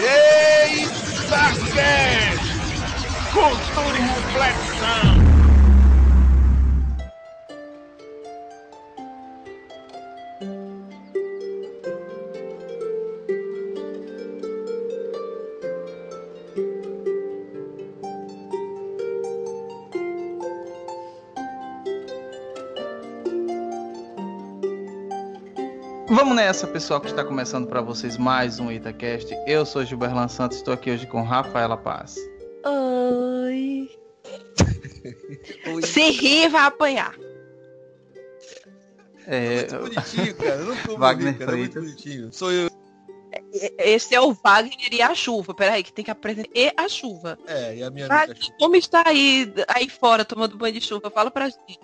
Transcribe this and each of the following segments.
Ei, Sarcast! Cultura e reflexão! Nessa, pessoal, que está começando para vocês mais um Itacast. Eu sou Gilberlan Santos, estou aqui hoje com Rafaela Paz. Oi. Se rir, vai apanhar. É, Muito bonitinho, cara. Eu não como Wagner cara. É muito bonitinho. Sou eu. Esse é o Wagner e a chuva. Peraí, que tem que apresentar. E a chuva. É, e a minha amiga. Wagner, como está aí, aí fora tomando banho de chuva? Fala pra gente.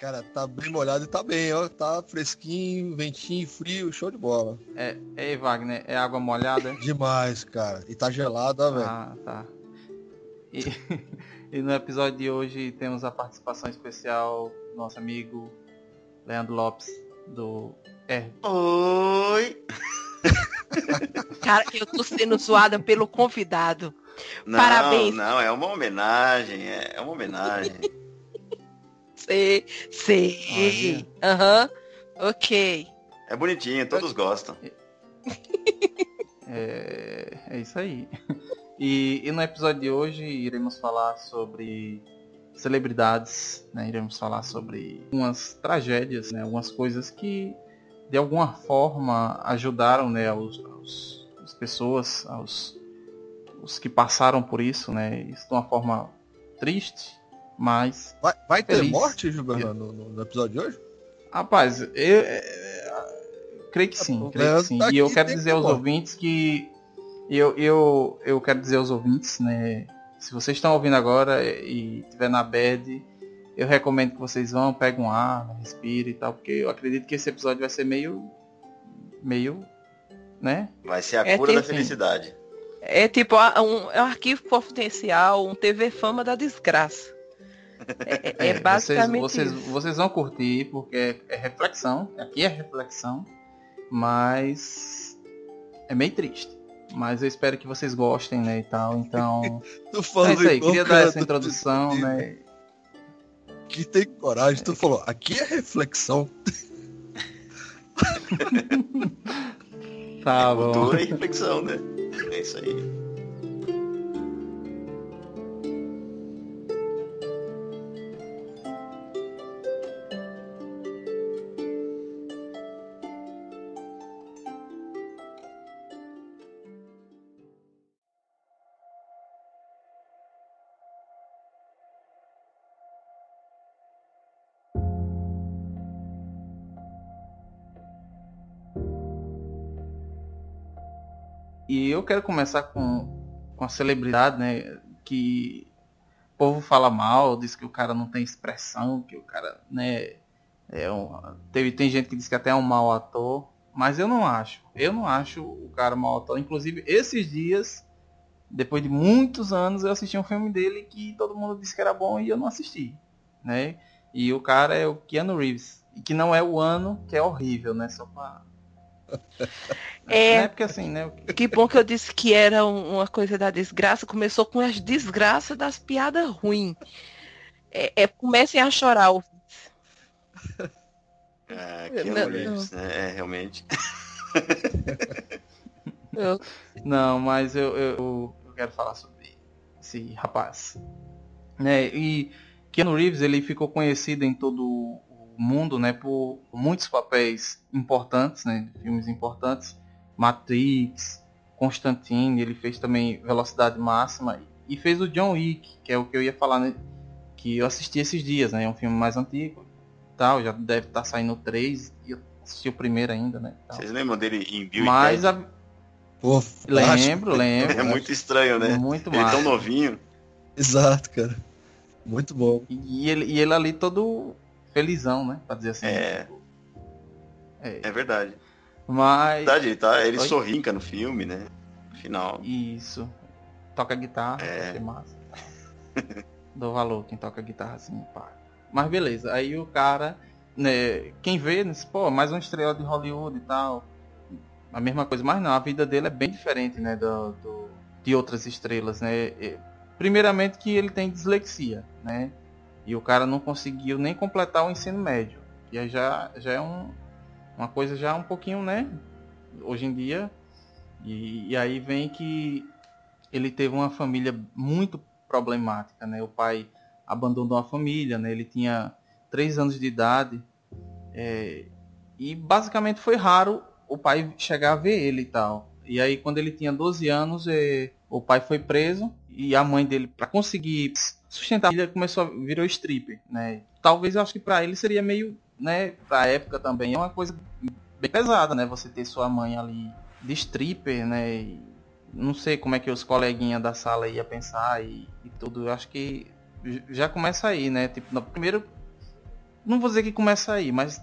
Cara, tá bem molhado e tá bem, ó. Tá fresquinho, ventinho, frio, show de bola. é, ei, Wagner, é água molhada? Demais, cara. E tá gelado, ó, velho. Ah, tá. E, e no episódio de hoje temos a participação especial do nosso amigo Leandro Lopes, do R. Oi! Cara, eu tô sendo zoada pelo convidado. Não, Parabéns. Não, é uma homenagem, é é uma homenagem. Sei, sei. Aham. Ok. É bonitinho, todos gostam. É, é isso aí. E, e no episódio de hoje iremos falar sobre celebridades, né? Iremos falar sobre algumas tragédias, né? Algumas coisas que de alguma forma ajudaram, né? Os, os- as pessoas, aos os que passaram por isso, né? Isso de uma forma triste, mas Vai, vai ter morte, Gilberto, no, no- episódio de hoje? Rapaz, eu, é, creio que sim, O creio que sim. tá e eu quero que dizer aos ouvintes que eu, eu, eu quero dizer aos ouvintes, né? Se vocês estão ouvindo agora e estiver na bed, eu recomendo que vocês vão, peguem um ar, respire e tal, porque eu acredito que esse episódio vai ser meio. meio. né? Vai ser a É, cura tem da sim. felicidade. É tipo a- um, é um arquivo confidencial, um TV Fama da desgraça. É, é- é basicamente vocês, vocês, isso. vocês vão curtir, porque é, é reflexão, aqui é reflexão, mas é meio triste. Mas eu espero que vocês gostem, né, e tal. Então, Tu é falando isso aí. Queria dar essa introdução, né? Que tem coragem. Tu falou, aqui é reflexão. Tá bom. Cultura e reflexão, né? É isso aí. E eu quero começar com, com a celebridade, né? Que o povo fala mal, diz que o cara não tem expressão, que o cara, né? É um, teve, tem gente que diz que até é um mau ator, mas eu não acho. Eu não acho o cara mau ator. Inclusive, esses dias, depois de muitos anos, eu assisti um filme dele que todo mundo disse que era bom e eu não assisti, né? E o cara é o Keanu Reeves, e que não é o ano que é horrível, né? Só pra... É. Não é porque assim, né? Que bom que eu disse que era um- uma coisa da desgraça. Começou com as desgraças das piadas ruins. É, é, comecem a chorar. o- É, que Não, Reeves, né? É, realmente. eu- Não, mas eu, eu, eu quero falar sobre esse rapaz. Né, e Keanu Reeves ele ficou conhecido em todo mundo né, por muitos papéis importantes, né, filmes importantes. Matrix, Constantine, ele fez também Velocidade Máxima e fez o John Wick, que é o que eu ia falar, né, que eu assisti esses dias, né, é um filme mais antigo, tal, já deve estar saindo o 3 e eu assisti o primeiro ainda, né. tal. Vocês lembram dele em Bill Mas a, Pô, lembro, lembro. É muito estranho, né? Muito Ele tão massa. novinho. Exato, cara. Muito bom. E ele, e ele ali todo felizão, né? Pra dizer assim. É. É. É verdade. Mas. verdade, ele, tá, ele Oi? sorrinca no filme, né? No final. Isso. Toca guitarra, É. achei massa. Dou valor quem toca guitarra assim, pá. Mas beleza, aí o cara, né, quem vê, né, pô, mais uma estrela de Hollywood e tal. a mesma coisa, mas não, a vida dele é bem diferente, né, do, do de outras estrelas, né? Primeiramente que ele tem dislexia, né? E o cara não conseguiu nem completar o ensino médio. E aí já, já é um, uma coisa já um pouquinho, né? Hoje em dia. E, e aí vem que ele teve uma família muito problemática, né? O pai abandonou a família, né? Ele tinha três anos de idade. É, e basicamente foi raro o pai chegar a ver ele e tal. E aí quando ele tinha 12 anos, é, o pai foi preso e a mãe dele, para conseguir sustentar filha, começou a virou stripper, né? Talvez eu acho que para ele seria meio, né, pra época também, é uma coisa bem pesada, né? Você ter sua mãe ali de stripper, né? E não sei como é que os coleguinhas da sala ia pensar e, e tudo. Eu acho que já começa aí, né? Tipo, no primeiro não vou dizer que começa aí, mas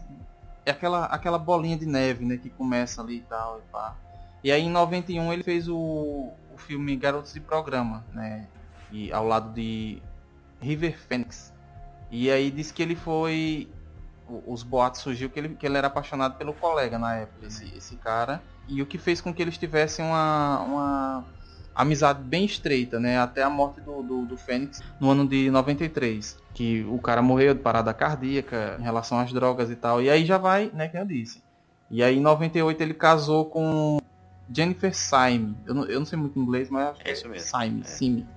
é aquela aquela bolinha de neve, né, que começa ali e tal e pá. E aí em 91 ele fez o, o filme Garotos de Programa, né? E ao lado de River Phoenix. E aí disse que ele foi. Os boatos surgiu que ele, que ele era apaixonado pelo colega na época, esse, esse cara. E o que fez com que eles tivessem uma, uma amizade bem estreita, né? Até a morte do, do, do Fênix no ano de 93. Que o cara morreu de parada cardíaca em relação às drogas e tal. E aí já vai, né, que eu disse. E aí em 98 ele casou com Jennifer Syme. Eu não, eu não sei muito inglês, mas acho É isso mesmo. Syme, É. Syme.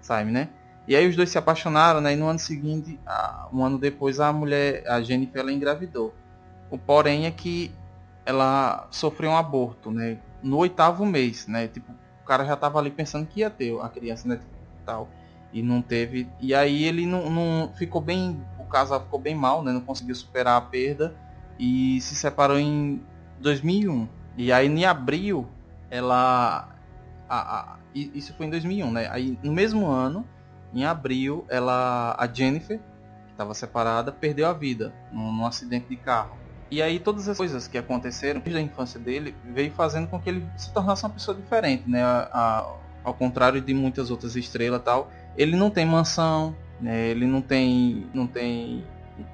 Syme, né? E aí os dois se apaixonaram, né? E no ano seguinte, um ano depois, a mulher, a Jennifer, ela engravidou. O porém é que ela sofreu um aborto, né? No oitavo mês, né? Tipo, o cara já tava ali pensando que ia ter a criança, né? Tal. E não teve. E aí ele não, não ficou bem. O casal ficou bem mal, né? Não conseguiu superar a perda. E se separou em 2001. E aí em abril, ela. a- a- isso foi em 2001, né? Aí no mesmo ano, em abril, ela. A Jennifer, que estava separada, perdeu a vida num, num acidente de carro. E aí todas as coisas que aconteceram desde a infância dele veio fazendo com que ele se tornasse uma pessoa diferente, né? A- a- ao contrário de muitas outras estrelas tal, ele não tem mansão, né? Ele não tem não tem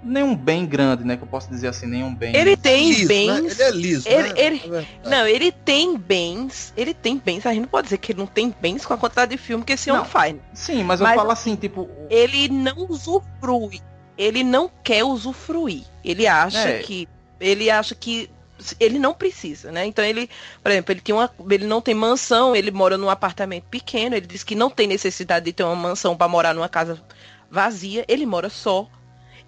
nenhum bem grande, né? Que eu posso dizer assim, nenhum bem. Ele tem Liso, né? bens. Ele é liso, Ele- né? ele- É. Não, ele tem bens. Ele tem bens. A gente não pode dizer que ele não tem bens com a quantidade de filme que esse homem Não. faz. Sim, mas eu Mas- falo assim, tipo, Ele não usufrui. Ele não quer usufruir. Ele acha É. que. Ele acha que. Ele não precisa, né? Então ele, por exemplo, ele tem uma, ele não tem mansão, ele mora num apartamento pequeno, ele diz que não tem necessidade de ter uma mansão para morar numa casa vazia, ele mora só.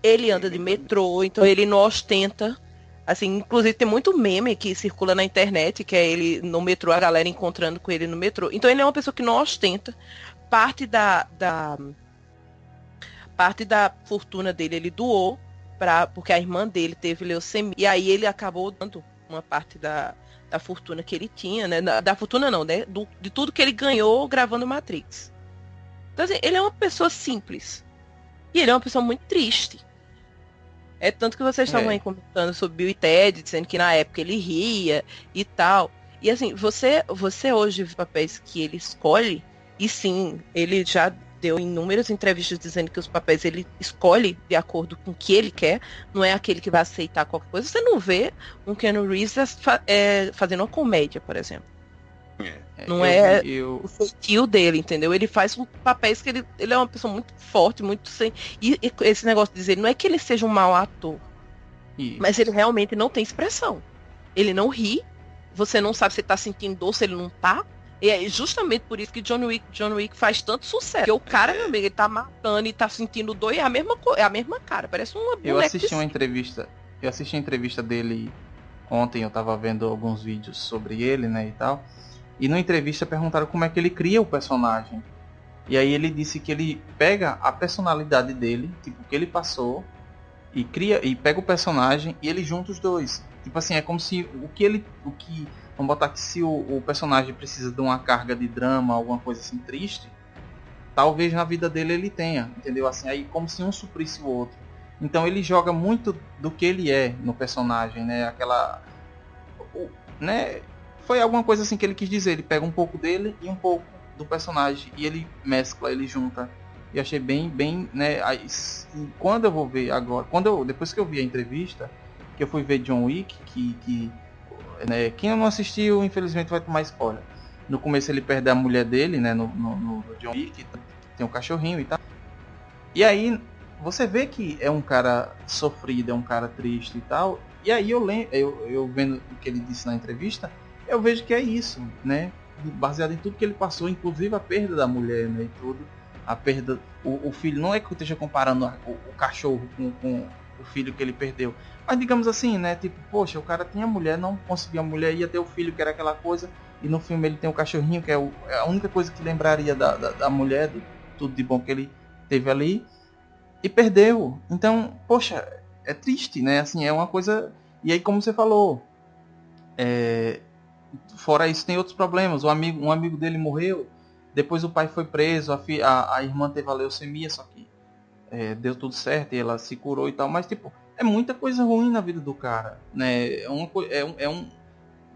Ele anda de metrô, então ele não ostenta. Assim, inclusive tem muito meme que circula na internet, que é ele no metrô, a galera encontrando com ele no metrô. Então ele é uma pessoa que não ostenta. Parte da, da parte da fortuna dele ele doou para porque a irmã dele teve leucemia e aí ele acabou dando uma parte da, da fortuna que ele tinha, né? Da, da fortuna não, né? Do- de tudo que ele ganhou gravando Matrix. Então assim, ele é uma pessoa simples. E ele é uma pessoa muito triste. É tanto que vocês estavam É. aí comentando sobre Bill e Ted, dizendo que na época ele ria e tal. E assim, você, você hoje vê papéis que ele escolhe, e sim, ele já deu inúmeras entrevistas dizendo que os papéis ele escolhe de acordo com o que ele quer, não é aquele que vai aceitar qualquer coisa. Você não vê um Keanu Reeves é, fazendo uma comédia, por exemplo. É. Não eu é- eu- O feitio dele, entendeu? Ele faz um papéis que ele, ele é uma pessoa muito forte, muito sem. E, e esse negócio de dizer, não é que ele seja um mau ator, e- mas ele realmente não tem expressão. Ele não ri, você não sabe se ele tá sentindo dor, se ele não tá. E é justamente por isso que John Wick, John Wick faz tanto sucesso. Porque o cara, meu amigo, ele tá matando e tá sentindo dor e é a mesma, é a mesma cara. Parece uma Eu assisti uma entrevista. Eu assisti a entrevista dele ontem, eu tava vendo alguns vídeos sobre ele, né, e tal. E na entrevista perguntaram como é que ele cria o personagem. E aí ele disse que ele pega a personalidade dele, tipo, o que ele passou, e cria e pega o personagem e ele junta os dois. Tipo assim, é como se o que ele. O que. Vamos botar que se o, o personagem precisa de uma carga de drama, alguma coisa assim triste, talvez na vida dele ele tenha, entendeu? Assim, aí como se um suprisse o outro. Então ele joga muito do que ele é no personagem, né? Aquela. o- né? Foi alguma coisa assim que ele quis dizer. Ele pega um pouco dele e um pouco do personagem e ele mescla, ele junta. E achei bem, bem, né? aí, quando eu vou ver agora, quando eu, depois que eu vi a entrevista, que eu fui ver John Wick, que, que né? Quem não assistiu, infelizmente vai tomar spoiler. No começo ele perde a mulher dele, né? No, no, no John Wick, tem um cachorrinho e tal. E aí você vê que é um cara sofrido, é um cara triste e tal. E aí eu lembro, eu, eu vendo o que ele disse na entrevista, eu vejo que é isso, né? Baseado em tudo que ele passou, inclusive a perda da mulher, né? E tudo. A perda. O, o filho, não é que eu esteja comparando o, o cachorro com, com o filho que ele perdeu. Mas digamos assim, né? Tipo, poxa, o cara tinha mulher, não conseguia a mulher, ia ter o filho, que era aquela coisa. E no filme ele tem o cachorrinho, que é, o, é a única coisa que lembraria da, da, da mulher, do, tudo de bom que ele teve ali. E perdeu. Então, poxa, é triste, né? Assim, é uma coisa. E aí, como você falou, é... fora isso, tem outros problemas. Um amigo, um amigo dele morreu, depois o pai foi preso, a, fi... a, a irmã teve a leucemia, só que é, deu tudo certo e ela se curou e tal. Mas, tipo, é muita coisa ruim na vida do cara, né? É, uma, é, um, é um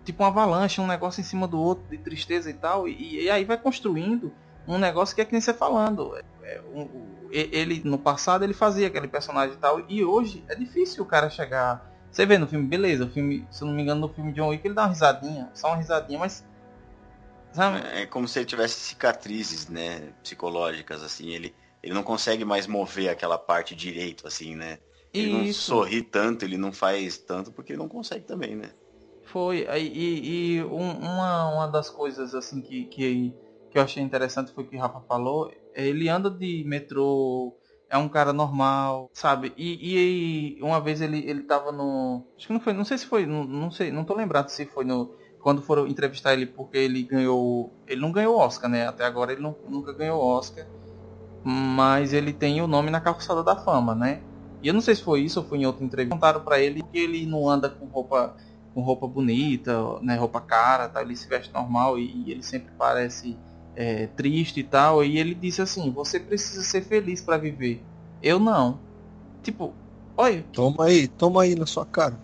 tipo uma avalanche, um negócio em cima do outro de tristeza e tal. E, e aí vai construindo um negócio que é que nem você falando. É, é um, ele no passado ele fazia aquele personagem e tal e hoje é difícil o cara chegar você vê no filme beleza o filme se eu não me engano no filme de John Wick ele dá uma risadinha só uma risadinha mas sabe? é como se ele tivesse cicatrizes né psicológicas assim ele ele não consegue mais mover aquela parte direito assim né ele Isso. não sorri tanto ele não faz tanto porque ele não consegue também né foi e, e um, uma, uma das coisas assim que, que que eu achei interessante foi o que o Rafa falou. Ele anda de metrô, é um cara normal, sabe? E, e uma vez ele, ele tava no. Acho que não foi, não sei se foi, não, não sei, não tô lembrado se foi no. Quando foram entrevistar ele porque ele ganhou. Ele não ganhou Oscar, né? Até agora ele não, nunca ganhou Oscar. Mas ele tem o nome na calçada da fama, né? E eu não sei se foi isso ou foi em outra entrevista. Contaram para ele que ele não anda com roupa com roupa bonita, né, roupa cara, tá? ele se veste normal e, e ele sempre parece é, triste e tal. E ele disse assim: Você precisa ser feliz para viver. Eu não. Tipo, olha. Toma aí, toma aí na sua cara.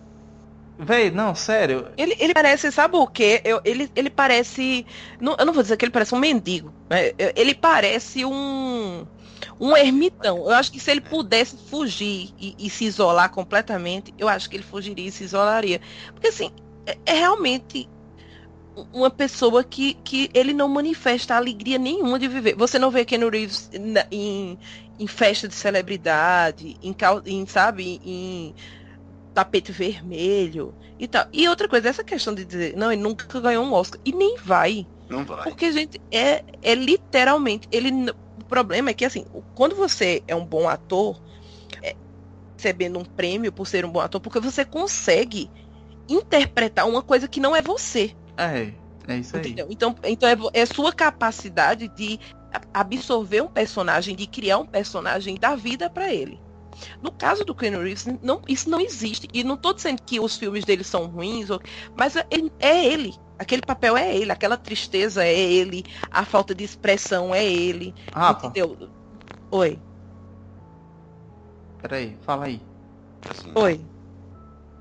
Véi, não, sério. Ele, ele parece, sabe o quê? Eu, ele, ele parece. Não, eu não vou dizer que ele parece um mendigo. Né? Ele parece um. Um ermitão. Eu acho que se ele pudesse fugir e, e se isolar completamente, eu acho que ele fugiria e se isolaria. Porque assim, é, é realmente uma pessoa que, que ele não manifesta alegria nenhuma de viver. Você não vê Ken Reeves em, em festa de celebridade, em, em sabe, em tapete vermelho e tal. E outra coisa, essa questão de dizer, não, ele nunca ganhou um Oscar. E nem vai. Não vai. Porque, gente, é, é literalmente. Ele, o problema é que, assim, quando você é um bom ator, é, recebendo um prêmio por ser um bom ator, porque você consegue interpretar uma coisa que não é você. É, é isso aí. Entendeu? Então, então é, é sua capacidade de absorver um personagem, de criar um personagem da vida para ele. No caso do Keanu Reeves, não, isso não existe. E não estou dizendo que os filmes dele são ruins, mas é, é ele. Aquele papel é ele, aquela tristeza é ele, a falta de expressão é ele. Ah, entendeu? Oi. Peraí, fala aí. Oi.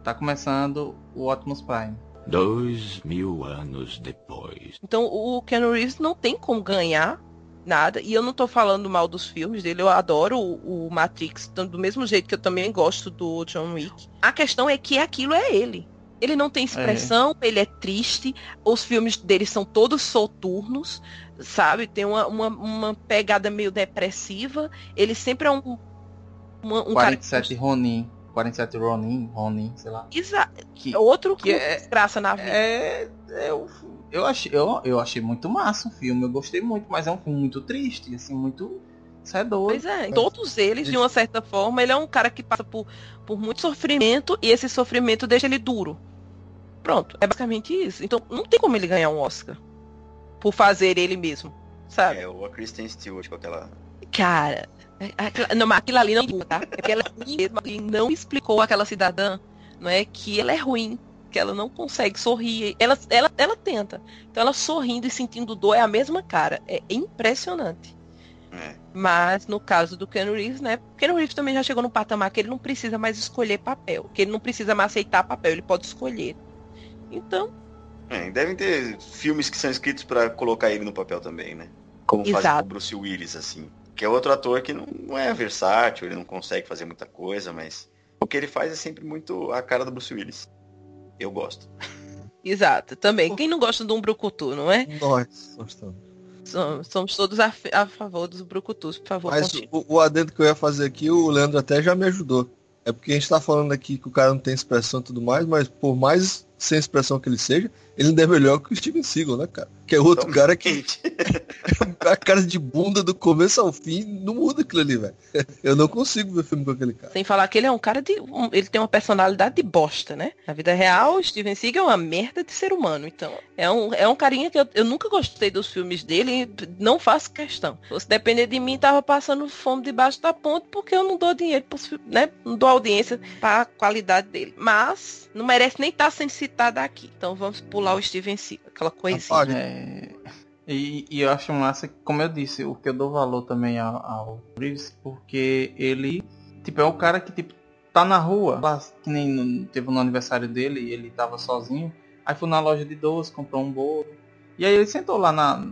Tá começando o Optimus Prime. Dois mil anos depois. Então o Keanu Reeves não tem como ganhar nada. E eu não tô falando mal dos filmes dele, eu adoro o, o Matrix, do mesmo jeito que eu também gosto do John Wick. A questão é que aquilo é ele. Ele não tem expressão, é. ele é triste, os filmes dele são todos soturnos, sabe? Tem uma, uma, uma pegada meio depressiva. Ele sempre é um. Uma, um 47 cara... Ronin. 47 Ronin, Ronin, sei lá. Exato. Que, Outro que é, graça na vida. É, é, eu, eu, achei, eu, eu achei muito massa o filme, eu gostei muito, mas é um filme muito triste, assim, muito. Isso é doido. Pois é, todos eles, de uma certa forma, ele é um cara que passa por, por muito sofrimento e esse sofrimento deixa ele duro. Pronto, é basicamente isso. Então não tem como ele ganhar um Oscar por fazer ele mesmo, sabe? É, ou a Kristen Stewart com aquela. Cara, é, não, mas aquilo ali não tá? É porque ela mesma não explicou àquela cidadã, não é, que ela é ruim, que ela não consegue sorrir. Ela, ela, ela tenta. Então ela sorrindo e sentindo dor é a mesma cara. É impressionante. É. Mas no caso do Ken Reeves, né? Ken Reeves também já chegou no patamar que ele não precisa mais escolher papel, que ele não precisa mais aceitar papel, ele pode escolher. Então. É, devem ter filmes que são escritos para colocar ele no papel também, né? Como faz o Bruce Willis, assim. Que é outro ator que não, não é versátil, ele não consegue fazer muita coisa, mas o que ele faz é sempre muito a cara do Bruce Willis. Eu gosto. Exato, também. Quem não gosta de um brucutu, não é? Nós gostamos. Somos, somos todos a, a, favor dos brucutus, por favor. Mas o, o, adendo que eu ia fazer aqui, o Leandro até já me ajudou. É porque a gente tá falando aqui que o cara não tem expressão e tudo mais, mas por mais sem expressão que ele seja, ele ainda é melhor que o Steven Seagal, né, cara? Que é outro cara que. a cara de bunda do começo ao fim não muda aquilo ali, velho. Eu não consigo ver filme com aquele cara. Sem falar que ele é um cara de. Um, ele tem uma personalidade de bosta, né? Na vida real, o Steven Seagal é uma merda de ser humano. Então, é um, é um carinha que eu, eu nunca gostei dos filmes dele não faço questão. Se depender de mim, tava passando fome debaixo da ponte porque eu não dou dinheiro pros, né? Não dou audiência pra qualidade dele. Mas não merece nem estar tá sendo citado aqui. Então vamos pular o Steven Seagal, aquela coisinha. É... E, e, eu acho massa, como eu disse, o que eu dou valor também ao, ao Reeves, porque ele, tipo, é um cara que, tipo, tá na rua, lá, que nem no, teve no aniversário dele e ele tava sozinho, aí foi na loja de doce, comprou um bolo, e aí ele sentou lá na,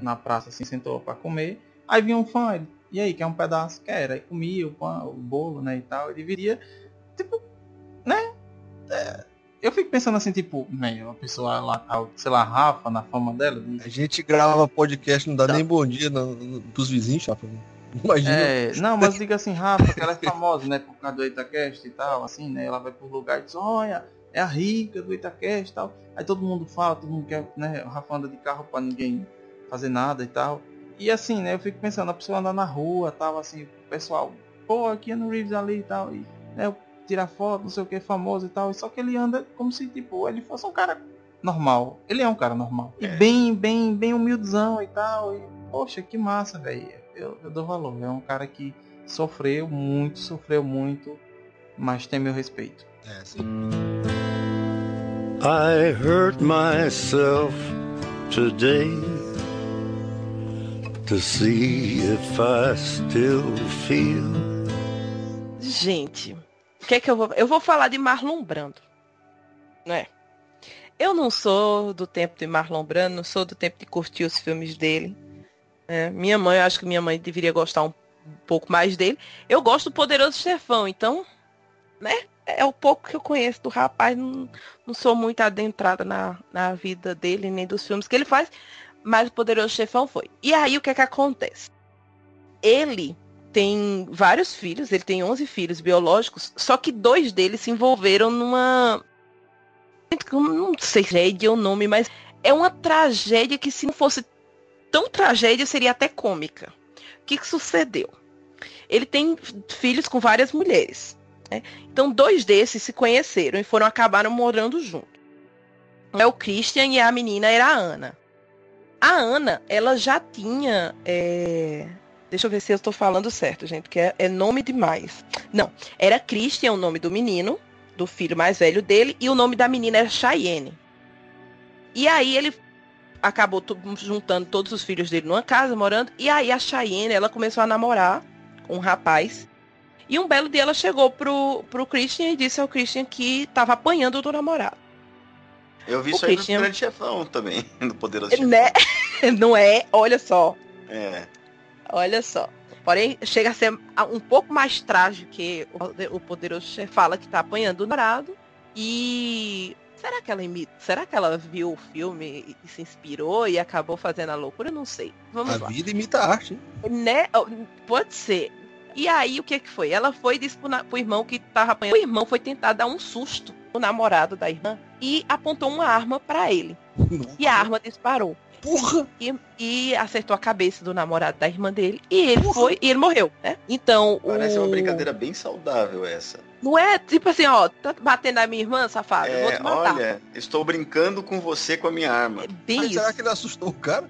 na praça, assim, sentou para comer, aí vinha um fã, ele, e aí, quer um pedaço? Quer, aí comia o pão, o bolo, né, e tal, ele viria, tipo, né, é, eu fico pensando assim, tipo, né, uma pessoa lá, sei lá, Rafa, na fama dela. A gente grava podcast, não dá tá. nem bom dia no, no, pros vizinhos, Rafa. Imagina. É, não, mas diga assim, Rafa, que ela é famosa, né, por causa do Itacast e tal, assim, né, ela vai por lugar e diz, olha, é a rica do Itacast e tal. Aí todo mundo fala, todo mundo quer, né, o Rafa anda de carro pra ninguém fazer nada e tal. E assim, né, eu fico pensando, a pessoa anda na rua, tal, assim, o pessoal, pô, aqui é no Reeves ali e tal, e, né, tirar foto, não sei o que, famoso e tal. Só que ele anda como se, tipo, ele fosse um cara normal. Ele é um cara normal. E é. bem, bem, bem humildezão e tal. E, poxa, que massa, velho. Eu, eu dou valor. É um cara que sofreu muito, sofreu muito, mas tem meu respeito. É, sim. I hurt myself today to see if I still feel. Gente, o que é que eu vou. Eu vou falar de Marlon Brando. Né? Eu não sou do tempo de Marlon Brando, não sou do tempo de curtir os filmes dele. É, minha mãe, eu acho que minha mãe deveria gostar um pouco mais dele. Eu gosto do Poderoso Chefão, então, né? É o pouco que eu conheço do rapaz. Não, não sou muito adentrada na, na vida dele, nem dos filmes que ele faz. Mas o Poderoso Chefão foi. E aí o que é que acontece? Ele tem vários filhos, ele tem 11 filhos biológicos, só que dois deles se envolveram numa. Não sei se é o nome, mas é uma tragédia que, se não fosse tão tragédia, seria até cômica. O que, que sucedeu? Ele tem filhos com várias mulheres. Né? Então, dois desses se conheceram e foram acabaram morando juntos. É o Christian e a menina era a Ana. A Ana, ela já tinha. É Deixa eu ver se eu estou falando certo, gente, que é, é, nome demais. Não, era Christian o nome do menino, do filho mais velho dele, e o nome da menina era Cheyenne. E aí ele acabou juntando todos os filhos dele numa casa, morando, e aí a Cheyenne, ela começou a namorar com um rapaz. E um belo dia ela chegou pro, pro Christian e disse ao Christian que estava apanhando do namorado. Eu vi o isso Christian... aí no Grande Chefão também, no Poderoso né? Não é? Olha só. É. Olha só. Porém, chega a ser um pouco mais trágico que o poderoso chefe fala que tá apanhando o namorado. E será que ela imita? Será que ela viu o filme e se inspirou e acabou fazendo a loucura? Eu não sei. Vamos a lá. vida imita a arte. Hein? Né? Pode ser. E aí, o que que foi? Ela foi e disse pro, pro irmão que tava apanhando. O irmão foi tentar dar um susto no namorado da irmã e apontou uma arma para ele. Nossa. E a arma disparou. Porra! E, e, acertou a cabeça do namorado da irmã dele. E ele Porra. foi, e ele morreu, né? Então. Parece o... uma brincadeira bem saudável essa. Não é tipo assim, ó, tá batendo na minha irmã, safado, é, vou te matar. Olha, estou brincando com você com a minha arma. É bem Mas isso. será que ele assustou o cara?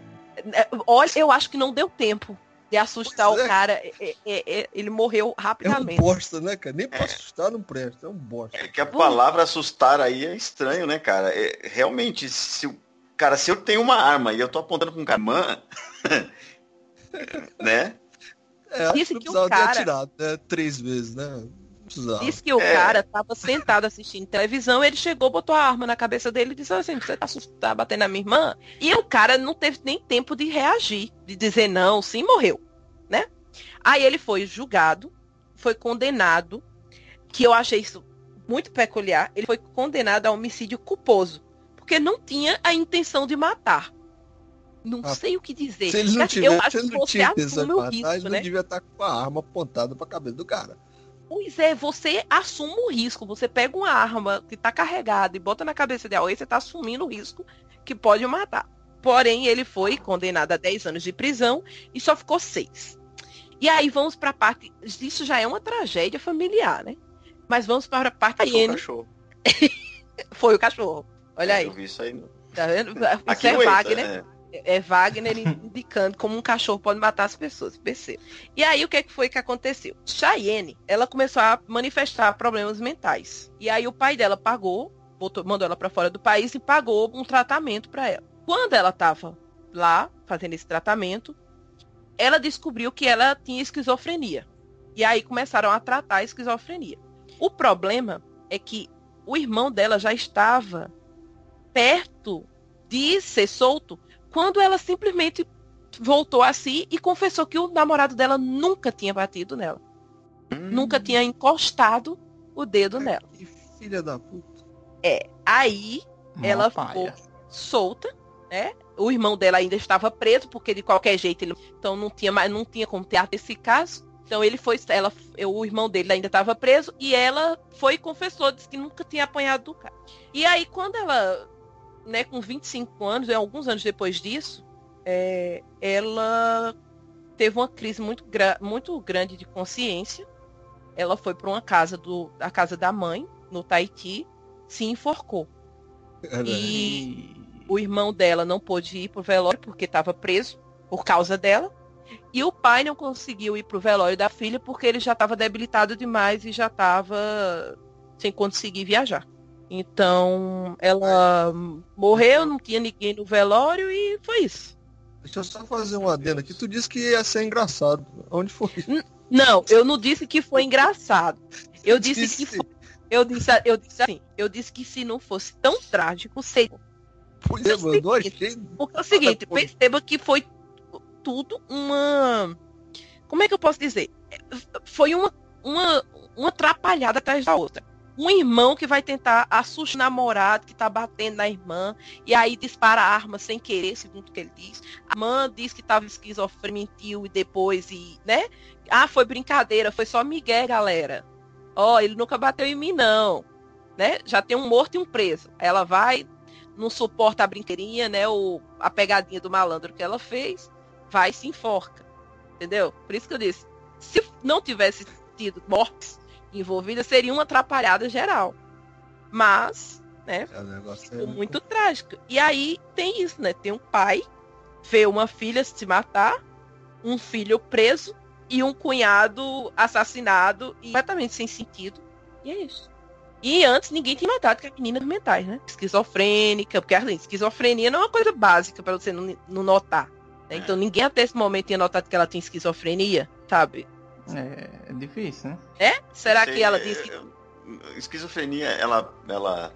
É, olha, eu acho que não deu tempo de assustar pois o é. cara. É, é, ele morreu rapidamente. É um bosta, né, cara? Nem pra assustar não presta, é um bosta. É que a palavra assustar aí é estranho, né, cara? realmente, se o Cara, se eu tenho uma arma e eu tô apontando com um camã, né? É, acho Disse que, que o cara... ter atirado, né? Três vezes, né? Disse que o é. cara tava sentado assistindo televisão, ele chegou, botou a arma na cabeça dele e disse assim, você tá, tá batendo na minha irmã? E o cara não teve nem tempo de reagir, de dizer não, sim, morreu, né? Aí ele foi julgado, foi condenado, que eu achei isso muito peculiar, ele foi condenado a homicídio culposo porque não tinha a intenção de matar. Não ah, sei o que dizer. Se eles não tivessem, eu acho que você assume o risco, matar, né? não devia estar com a arma apontada para a cabeça do cara. Pois é, você assume o risco. Você pega uma arma que está carregada e bota na cabeça de alguém, você está assumindo o risco que pode matar. Porém, ele foi condenado a 10 anos de prisão e só ficou 6. E aí vamos para a parte. Isso já é uma tragédia familiar, né? Mas vamos para a parte. Foi o cachorro. foi o cachorro. Olha aí. Eu vi isso aí. No... Tá vendo? Isso Aqui é Wagner. É é Wagner indicando como um cachorro pode matar as pessoas, perceba. E aí o que, é que foi que aconteceu? Cheyenne, ela começou a manifestar problemas mentais. E aí o pai dela pagou, botou, mandou ela para fora do país e pagou um tratamento para ela. Quando ela estava lá fazendo esse tratamento, ela descobriu que ela tinha esquizofrenia. E aí começaram a tratar a esquizofrenia. O problema é que o irmão dela já estava perto de ser solto quando ela simplesmente voltou a si e confessou que o namorado dela nunca tinha batido nela. Hum. Nunca tinha encostado o dedo nela. Que filha da puta. É. Aí ela paia. ficou solta, né? O irmão dela ainda estava preso, porque de qualquer jeito ele então não tinha mais, não tinha como ter esse caso. Então ele foi, ela, o irmão dele ainda estava preso e ela foi e confessou, disse que nunca tinha apanhado do cara. E aí quando ela né, com 25 anos, é, alguns anos depois disso, é, ela teve uma crise muito, muito grande de consciência. Ela foi para uma casa do, a casa da mãe, no Tahiti, se enforcou. E o irmão dela não pôde ir pro velório porque estava preso por causa dela. E o pai não conseguiu ir pro velório da filha porque ele já estava debilitado demais e já estava sem conseguir viajar. Então, ela morreu, não tinha ninguém no velório e foi isso. Deixa eu só fazer um adendo aqui. Tu disse que ia ser engraçado. Onde foi? N não, eu não disse que foi engraçado. Eu disse, disse. que foi. Eu disse, eu disse assim, eu disse que se não fosse tão trágico, seria. Pois é, mano, eu achei. Porque é o seguinte, perceba que foi tudo uma. Como é que eu posso dizer? Foi uma, uma, uma atrapalhada atrás da outra um irmão que vai tentar assustar o namorado que tá batendo na irmã e aí dispara a arma sem querer, segundo o que ele diz. A irmã diz que tava esquizofrênico, mentiu e depois e, né? Ah, foi brincadeira, foi só Miguel, galera. Ó, oh, ele nunca bateu em mim não, né? Já tem um morto e um preso. Ela vai não suporta a brinqueirinha, né, o a pegadinha do malandro que ela fez, vai e se enforca. Entendeu? Por isso que eu disse, se não tivesse tido mortes envolvida seria uma atrapalhada geral. Mas, né, é, ficou muito trágico. E aí tem isso, né? Tem um pai, vê uma filha se matar, um filho preso e um cunhado assassinado e completamente sem sentido. E é isso. E antes ninguém tinha notado que a menina é mentais, né? Esquizofrênica, porque assim, esquizofrenia não é uma coisa básica para você não, não notar. Né? Então ninguém até esse momento tinha notado que ela tinha esquizofrenia, sabe? É, é difícil, né? É? Será Sei, que ela disse que... Esquizofrenia, ela, ela,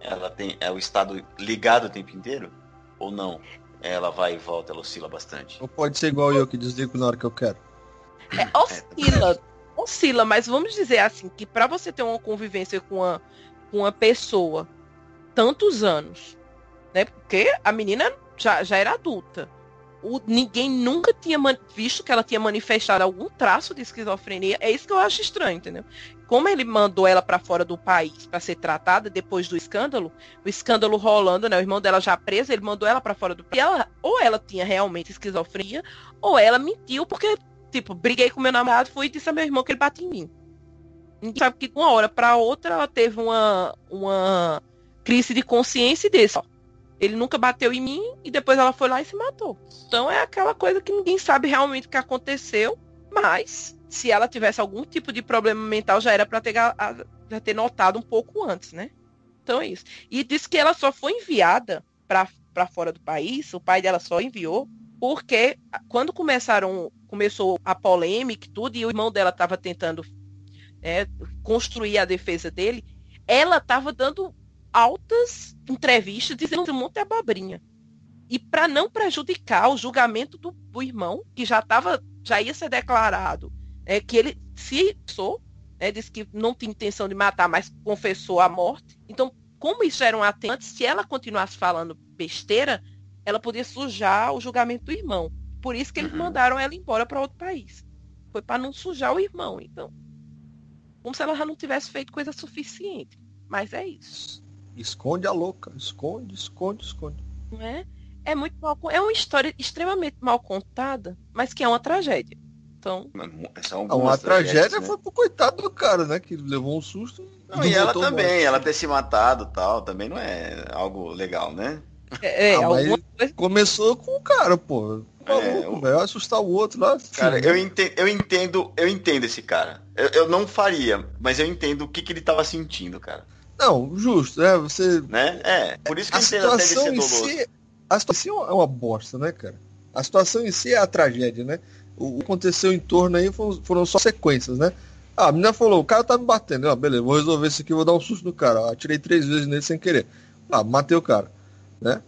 ela tem é o estado ligado o tempo inteiro? Ou não? Ela vai e volta, ela oscila bastante. Ou pode ser igual eu que desligo na hora que eu quero. É, oscila, oscila, mas vamos dizer assim, que para você ter uma convivência com uma, com uma pessoa tantos anos, né? Porque a menina já, já era adulta o, ninguém nunca tinha visto que ela tinha manifestado algum traço de esquizofrenia. É isso que eu acho estranho, entendeu? Como ele mandou ela para fora do país para ser tratada depois do escândalo, o escândalo rolando, né? O irmão dela já preso, ele mandou ela para fora do país. Ela, ou ela tinha realmente esquizofrenia, ou ela mentiu porque, tipo, briguei com meu namorado, fui e disse meu irmão que ele bate em mim. Ninguém sabe que de uma hora para outra ela teve uma, uma crise de consciência desse. Ó, ele nunca bateu em mim e depois ela foi lá e se matou. Então é aquela coisa que ninguém sabe realmente o que aconteceu, mas se ela tivesse algum tipo de problema mental já era para ter, já ter notado um pouco antes, né? Então é isso. E disse que ela só foi enviada para fora do país, o pai dela só enviou porque quando começaram começou a polêmica e tudo e o irmão dela estava tentando é, construir a defesa dele, ela estava dando altas entrevistas dizendo um monte de abobrinha. E para não prejudicar o julgamento do, do irmão, que já tava, já ia ser declarado, é, que ele se sou, né, disse que não tinha intenção de matar, mas confessou a morte. Então, como isso era um atentado, se ela continuasse falando besteira, ela podia sujar o julgamento do irmão. Por isso que eles uhum. mandaram ela embora para outro país. Foi para não sujar o irmão, então. Como se ela já não tivesse feito coisa suficiente. Mas é isso. Esconde a louca, esconde, esconde, esconde. Não é? É muito mal, é uma história extremamente mal contada, mas que é uma tragédia. Então, São uma tragédia né? foi pro coitado do cara, né? Que levou um susto. Não, e ela também, ela ter se matado tal, também não é algo legal, né? É, é ah, coisa... começou com o cara, pô. é, o... Assustar o outro lá. Cara, eu entendo, eu entendo, eu entendo esse cara. Eu, eu não faria, mas eu entendo o que, que ele tava sentindo, cara. Não, justo, é, você. Né? É, por isso que a situação em si, A situação é uma bosta, né, cara? A situação em si é a tragédia, né? o que aconteceu em torno aí foram, foram só sequências, né? Ah, a menina falou, o cara tá me batendo. Ah, beleza, vou resolver isso aqui, vou dar um susto no cara. Atirei três vezes nele sem querer. Ah, matei o cara, né?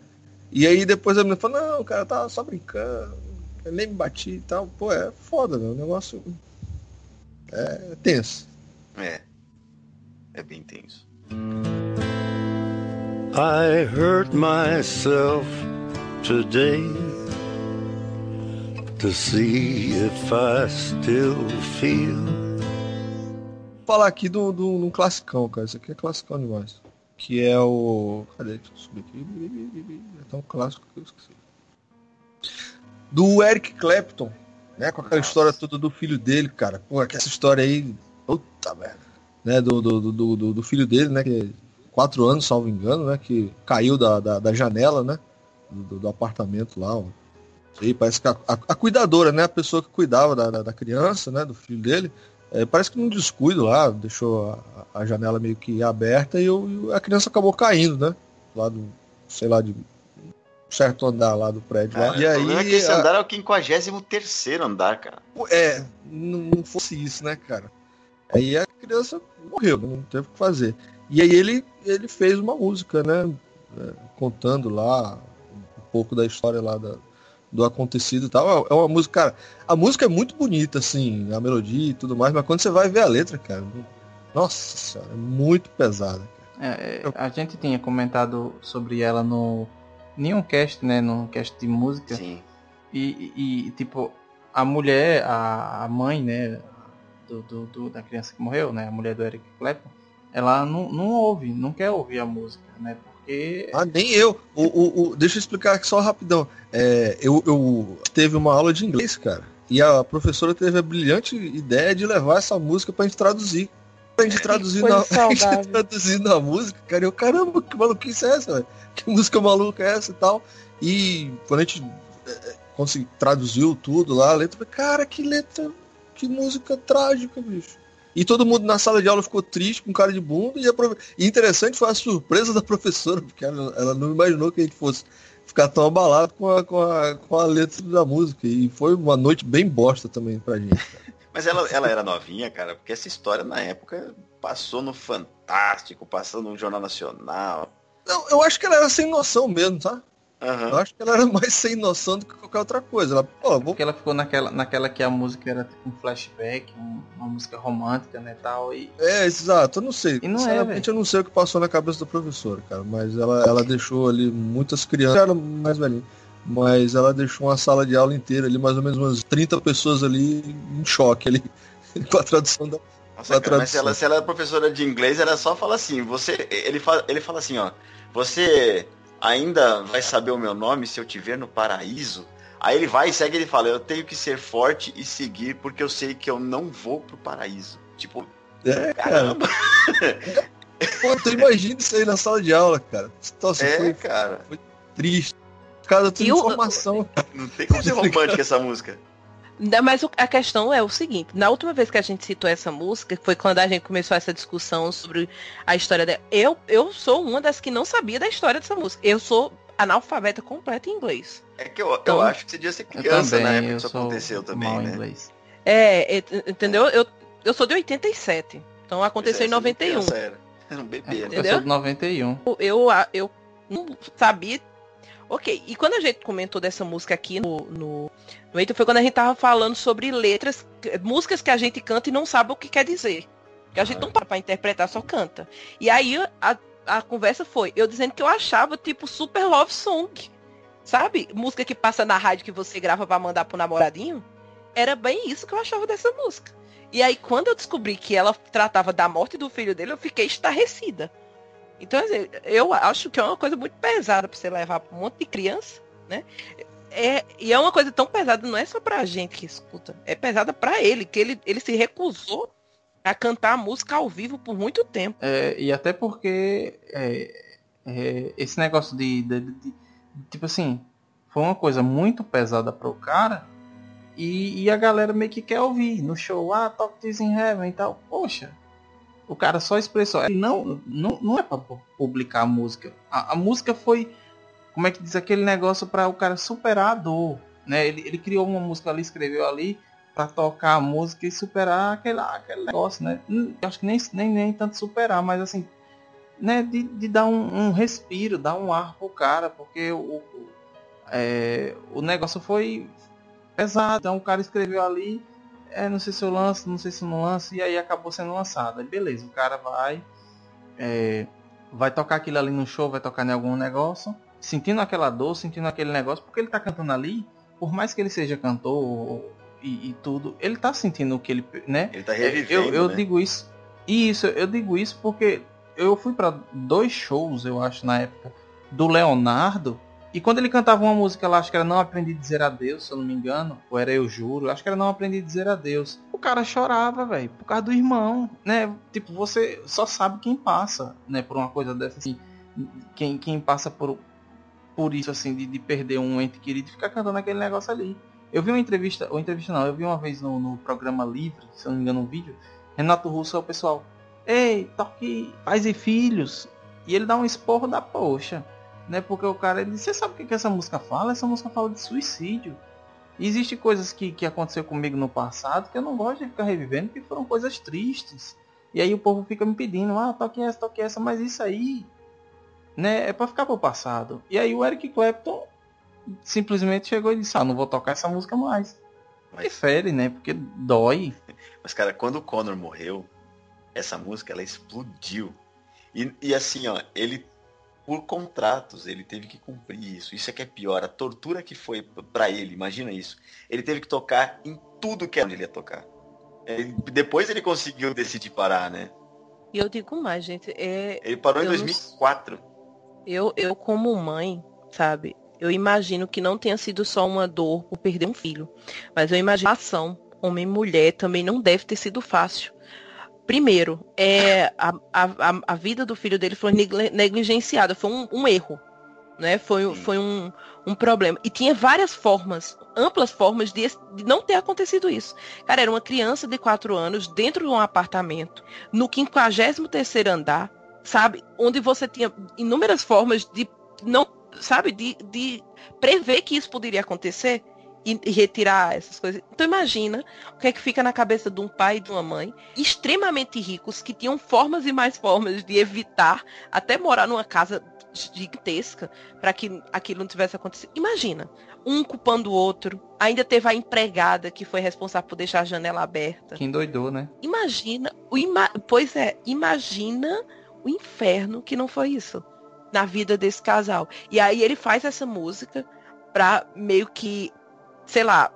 E aí depois a menina falou, não, o cara tá só brincando, eu nem me bati e tal. Pô, é foda, né? O negócio é tenso. É. É bem tenso. I hurt myself today to see if I still feel. Falar aqui do, do, do classicão, cara. Isso aqui é classicão demais. Que é o. Cadê? Deixa eu subir aqui. É tão clássico que eu esqueci. Do Eric Clapton, né? Com aquela história toda do filho dele, cara. Pô, essa história aí. Puta merda. Né? Do, do, do, do, filho dele, né? Que é quatro anos, salvo engano, né? Que caiu da, da, da janela, né? Do, do apartamento lá, ó Aí parece que a, a, a, cuidadora, né, a pessoa que cuidava da, da, da criança, né, do filho dele, é, parece que num descuido lá, deixou a, a janela meio que aberta e a criança acabou caindo, né, lá do, sei lá, de certo andar lá do prédio lá. e aí, é que esse andar é o 53 andar, cara. É, não fosse isso, né, cara. Aí a criança morreu, não teve o que fazer. E aí ele, ele fez uma música, né, é, contando lá um pouco da história lá da, do acontecido e tal. É uma música, cara, a música é muito bonita, assim, a melodia e tudo mais, mas quando você vai ver a letra, cara, nossa senhora, é muito pesada. É, é, a gente tinha comentado sobre ela no nenhum cast, né, no cast de música. Sim. E, e, tipo, a mulher, a, a mãe, né, do, do, do, da criança que morreu, né, a mulher do Eric Clapton, ela não, não ouve, não quer ouvir a música, né, porque... Ah, nem eu. O, o, o, deixa eu explicar aqui só rapidão. É, eu, eu teve uma aula de inglês, cara, e a professora teve a brilhante ideia de levar essa música pra gente traduzir. Pra gente traduzir, na, gente traduzir na música, cara. Eu, caramba, que maluquice é essa, velho? Que música maluca é essa e tal? E quando a gente é, é conseguiu, traduziu tudo lá, a letra, cara, que letra, que música trágica, bicho. E todo mundo na sala de aula ficou triste, com cara de bunda. E, prof... e interessante foi a surpresa da professora, porque ela, ela, não imaginou que a gente fosse ficar tão abalado com a, com, a, com a letra da música. E foi uma noite bem bosta também pra gente. Mas ela, ela era novinha, cara, porque essa história na época passou no Fantástico, passou no Jornal Nacional. Não, eu acho que ela era sem noção mesmo, tá? Uhum. Eu acho que ela era mais sem noção do que qualquer outra coisa. Ela, pô, vou... Porque ela ficou naquela, naquela que a música era tipo um flashback, um, uma música romântica, né, tal, e... É, exato, eu não sei. E não é, Sinceramente, é, eu não sei o que passou na cabeça da professora, cara, mas ela, ela deixou ali muitas crianças, era mais velhinha, mas ela deixou uma sala de aula inteira ali, mais ou menos umas 30 pessoas ali em choque ali, com a tradução da... Nossa, cara, mas se ela, se ela é professora de inglês, era só falar assim, você... Ele fala, ele fala assim, ó, você ainda vai saber o meu nome se eu te ver no paraíso? Aí ele vai e segue ele fala, eu tenho que ser forte e seguir porque eu sei que eu não vou pro paraíso. Tipo, é, caramba. Cara. Pô, tu imagina isso aí na sala de aula, cara. Nossa, é, foi, cara. Foi triste. Cada tudo informação. Não tem como ser romântica essa música. Mas a questão é o seguinte, na última vez que a gente citou essa música, foi quando a gente começou essa discussão sobre a história dela. Eu, eu sou uma das que não sabia da história dessa música. Eu sou analfabeta completa em inglês. É que eu, então, eu acho que você devia ser criança também, na época que isso aconteceu também, né? Inglês. É, entendeu? Eu, eu sou de 87. Então aconteceu é, em 91. Era. era um bebê, né? Eu sou de 91. Eu, eu, eu não sabia Ok, e quando a gente comentou dessa música aqui no, no, no Eita, foi quando a gente tava falando sobre letras, músicas que a gente canta e não sabe o que quer dizer. Que a gente não para pra interpretar, só canta. E aí, a, a conversa foi eu dizendo que eu achava tipo super love song. Sabe? Música que passa na rádio que você grava para mandar pro namoradinho. Era bem isso que eu achava dessa música. E aí, quando eu descobri que ela tratava da morte do filho dele, eu fiquei estarrecida. Então, assim, eu acho que é uma coisa muito pesada para você levar para um monte de criança, né? É, e é uma coisa tão pesada, não é só pra gente que escuta, é pesada para ele, que ele, ele se recusou a cantar a música ao vivo por muito tempo. É, e até porque é, é esse negócio de, de, de, de, tipo assim, foi uma coisa muito pesada para o cara e, e, a galera meio que quer ouvir no show, ah, Talk This in Heaven e tal. Poxa, o cara só expressou. Não, não, não é para publicar a música. A, a, música foi, como é que diz, aquele negócio para o cara superar a dor. Né? Ele, ele criou uma música ali, escreveu ali para tocar a música e superar aquele, aquele negócio, né? Hum, acho que nem, nem, nem tanto superar, mas assim, né? De, de dar um, um respiro, dar um ar pro cara, porque o, é, o negócio foi, pesado. Então o cara escreveu ali, é, não sei se eu lanço, não sei se não lanço, e aí acabou sendo lançado. Aí beleza, o cara vai, é, vai tocar aquilo ali no show, vai tocar em algum negócio, sentindo aquela dor, sentindo aquele negócio, porque ele tá cantando ali, por mais que ele seja cantor e, e tudo, ele tá sentindo o que ele, né? Ele tá revivendo, Eu, eu né? digo isso, isso, eu digo isso porque eu fui para dois shows, eu acho, na época, do Leonardo, e quando ele cantava uma música lá, acho que era Não Aprendi a Dizer Adeus, se eu não me engano, ou era Eu Juro, acho que era Não Aprendi a Dizer Adeus. O cara chorava, velho, por causa do irmão, né? Tipo, você só sabe quem passa, né, por uma coisa dessa, assim, quem, quem passa por, por isso, assim, de, de perder um ente querido e ficar cantando aquele negócio ali. Eu vi uma entrevista, ou entrevista não, eu vi uma vez no, no programa Livre, se eu não me engano, um vídeo, Renato Russo é o pessoal, ei, toque pais e filhos, e ele dá um esporro da poxa né? Porque o cara, ele, você sabe o que, que essa música fala? Essa música fala de suicídio. E existe coisas que, que aconteceu comigo no passado que eu não gosto de ficar revivendo, porque foram coisas tristes. E aí o povo fica me pedindo, ah, toque essa, toque essa, mas isso aí, né, é para ficar pro passado. E aí o Eric Clapton simplesmente chegou e disse, ah, não vou tocar essa música mais. Mas fere, né? Porque dói. Mas cara, quando o Connor morreu, essa música ela explodiu. E, e assim, ó, ele por contratos, ele teve que cumprir isso. Isso é que é pior, a tortura que foi para ele, imagina isso. Ele teve que tocar em tudo que ele ia tocar. Ele, depois ele conseguiu decidir parar, né? E eu digo mais, gente, é... Ele parou em 2004. Não... Eu, eu como mãe, sabe, eu imagino que não tenha sido só uma dor por perder um filho, mas eu imagino a ação, homem e mulher, também não deve ter sido fácil. Primeiro, é, a, a, a vida do filho dele foi negligenciada, foi um, um erro. Né? Foi, foi um, um problema. E tinha várias formas, amplas formas de, de, não ter acontecido isso. Cara, era uma criança de 4 anos dentro de um apartamento, no 53 andar, sabe? Onde você tinha inúmeras formas de não, sabe, de, de prever que isso poderia acontecer e, retirar essas coisas. Então imagina o que é que fica na cabeça de um pai e de uma mãe extremamente ricos que tinham formas e mais formas de evitar até morar numa casa gigantesca para que aquilo não tivesse acontecido. Imagina, um culpando o outro. Ainda teve a empregada que foi responsável por deixar a janela aberta. Quem doidou, né? Imagina, o ima... pois é, imagina o inferno que não foi isso na vida desse casal. E aí ele faz essa música para meio que sei lá,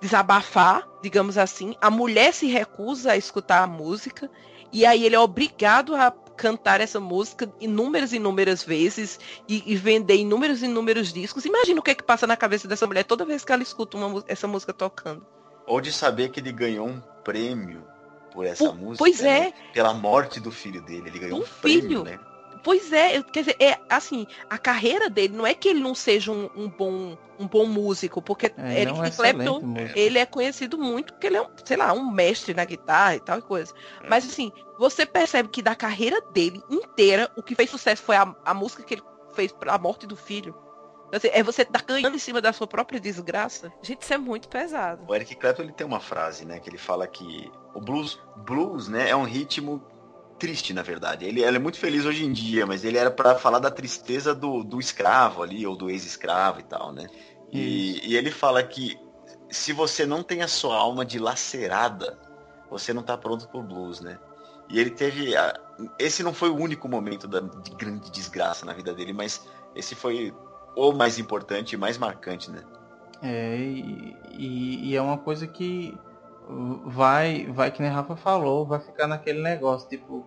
desabafar, digamos assim. A mulher se recusa a escutar a música e aí ele é obrigado a cantar essa música inúmeras e inúmeras vezes e, e, vender inúmeros e inúmeros discos. Imagina o que é que passa na cabeça dessa mulher toda vez que ela escuta uma, essa música tocando. Ou de saber que ele ganhou um prêmio por essa P música. Pois é. Né? Pela morte do filho dele. Ele ganhou um, um filho. Prêmio, né? Pois é, quer dizer, é assim, a carreira dele não é que ele não seja um, um bom um bom músico, porque é, Eric é Clapton, ele é conhecido muito porque ele é, um, sei lá, um mestre na guitarra e tal e coisa. É. Mas assim, você percebe que da carreira dele inteira, o que fez sucesso foi a, a música que ele fez pra morte do filho. Assim, é você tá ganhando em cima da sua própria desgraça. Gente, isso é muito pesado. O Eric Clapton ele tem uma frase, né, que ele fala que o blues, blues, né, é um ritmo triste, na verdade. Ele, ele é muito feliz hoje em dia, mas ele era para falar da tristeza do, do escravo ali, ou do ex-escravo e tal, né? E, e, ele fala que se você não tem a sua alma dilacerada, você não tá pronto pro blues, né? E ele teve. A... Esse não foi o único momento da, de grande desgraça na vida dele, mas esse foi o mais importante e mais marcante, né? É, e, e, e é uma coisa que vai, vai que nem Rafa falou, vai ficar naquele negócio, tipo,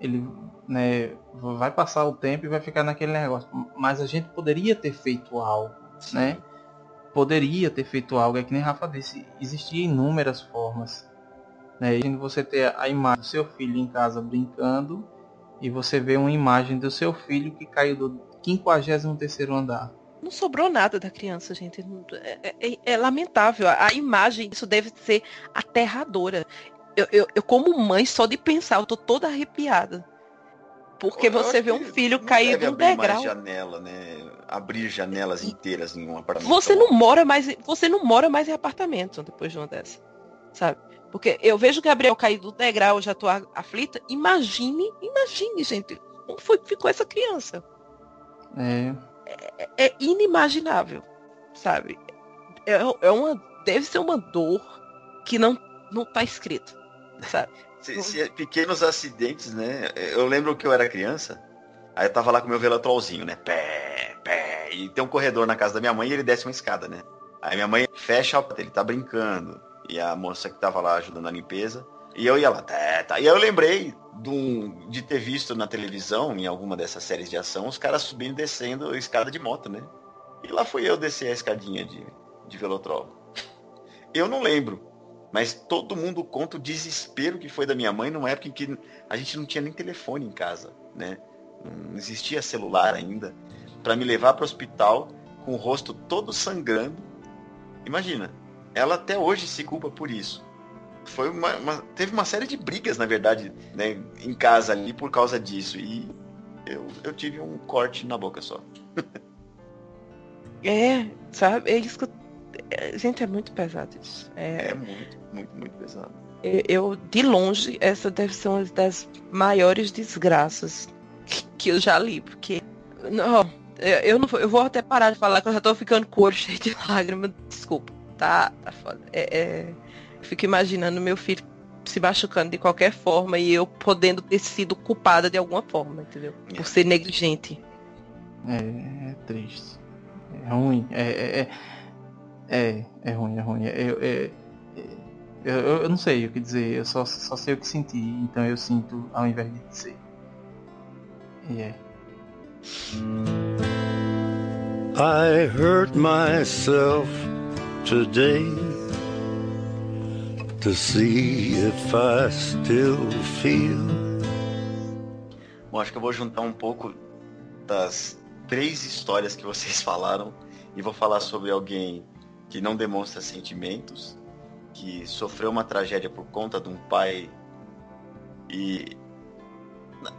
ele né, vai passar o tempo e vai ficar naquele negócio. Mas a gente poderia ter feito algo, Sim. né? Poderia ter feito algo, é que nem Rafa disse, existia inúmeras formas. Né? Você ter a imagem do seu filho em casa brincando e você vê uma imagem do seu filho que caiu do 53 andar. Não sobrou nada da criança, gente. É, é, é lamentável. A, a, imagem, isso deve ser aterradora. Eu, eu, eu, como mãe, só de pensar, eu tô toda arrepiada. Porque eu você vê um filho cair de um degrau. Mais janela, né? Abrir janelas inteiras em um apartamento. Você não mora mais, você não mora mais em apartamento depois de uma dessa, sabe? Porque eu vejo o Gabriel cair do degrau, eu já tô aflita. Imagine, imagine, gente, como foi que ficou essa criança? É. É, é inimaginável, sabe? É, é uma, deve ser uma dor que não não tá escrito, sabe? Se, se é pequenos acidentes, né? Eu lembro que eu era criança, aí eu tava lá com meu velotrolzinho, né? Pé, pé, e tem um corredor na casa da minha mãe e ele desce uma escada, né? Aí minha mãe fecha a ele tá brincando. E a moça que tava lá ajudando a limpeza. E eu ia lá, tá, tá. E eu lembrei de, de ter visto na televisão, em alguma dessas séries de ação, os caras subindo e descendo a escada de moto, né? E lá fui eu descer a escadinha de, de velotrol. Eu não lembro. Mas todo mundo conta o desespero que foi da minha mãe numa época em que a gente não tinha nem telefone em casa, né? Não existia celular ainda. para me levar para o hospital com o rosto todo sangrando. Imagina, ela até hoje se culpa por isso. Foi uma, uma, teve uma série de brigas, na verdade, né, em casa ali por causa disso. E eu, eu tive um corte na boca só. é, sabe? É isso que eu é, gente, é muito pesado isso. É, é muito, muito, muito pesado. Eu, de longe, essa deve ser uma das maiores desgraças que eu já li, porque. Não, eu não eu vou até parar de falar que eu já tô ficando com o olho cheio de lágrimas. Desculpa, tá, tá foda. É, é, eu fico imaginando meu filho se machucando de qualquer forma e eu podendo ter sido culpada de alguma forma, entendeu? Por ser negligente. É, é triste. É ruim. é, é, é é, é ruim, é ruim. Eu, é, eu, eu, eu, não sei o que dizer, eu só, só sei o que senti, então eu sinto ao invés de dizer. E é. I hurt myself today to see if I still feel. Bom, acho que eu vou juntar um pouco das três histórias que vocês falaram e vou falar sobre alguém que não demonstra sentimentos, que sofreu uma tragédia por conta de um pai e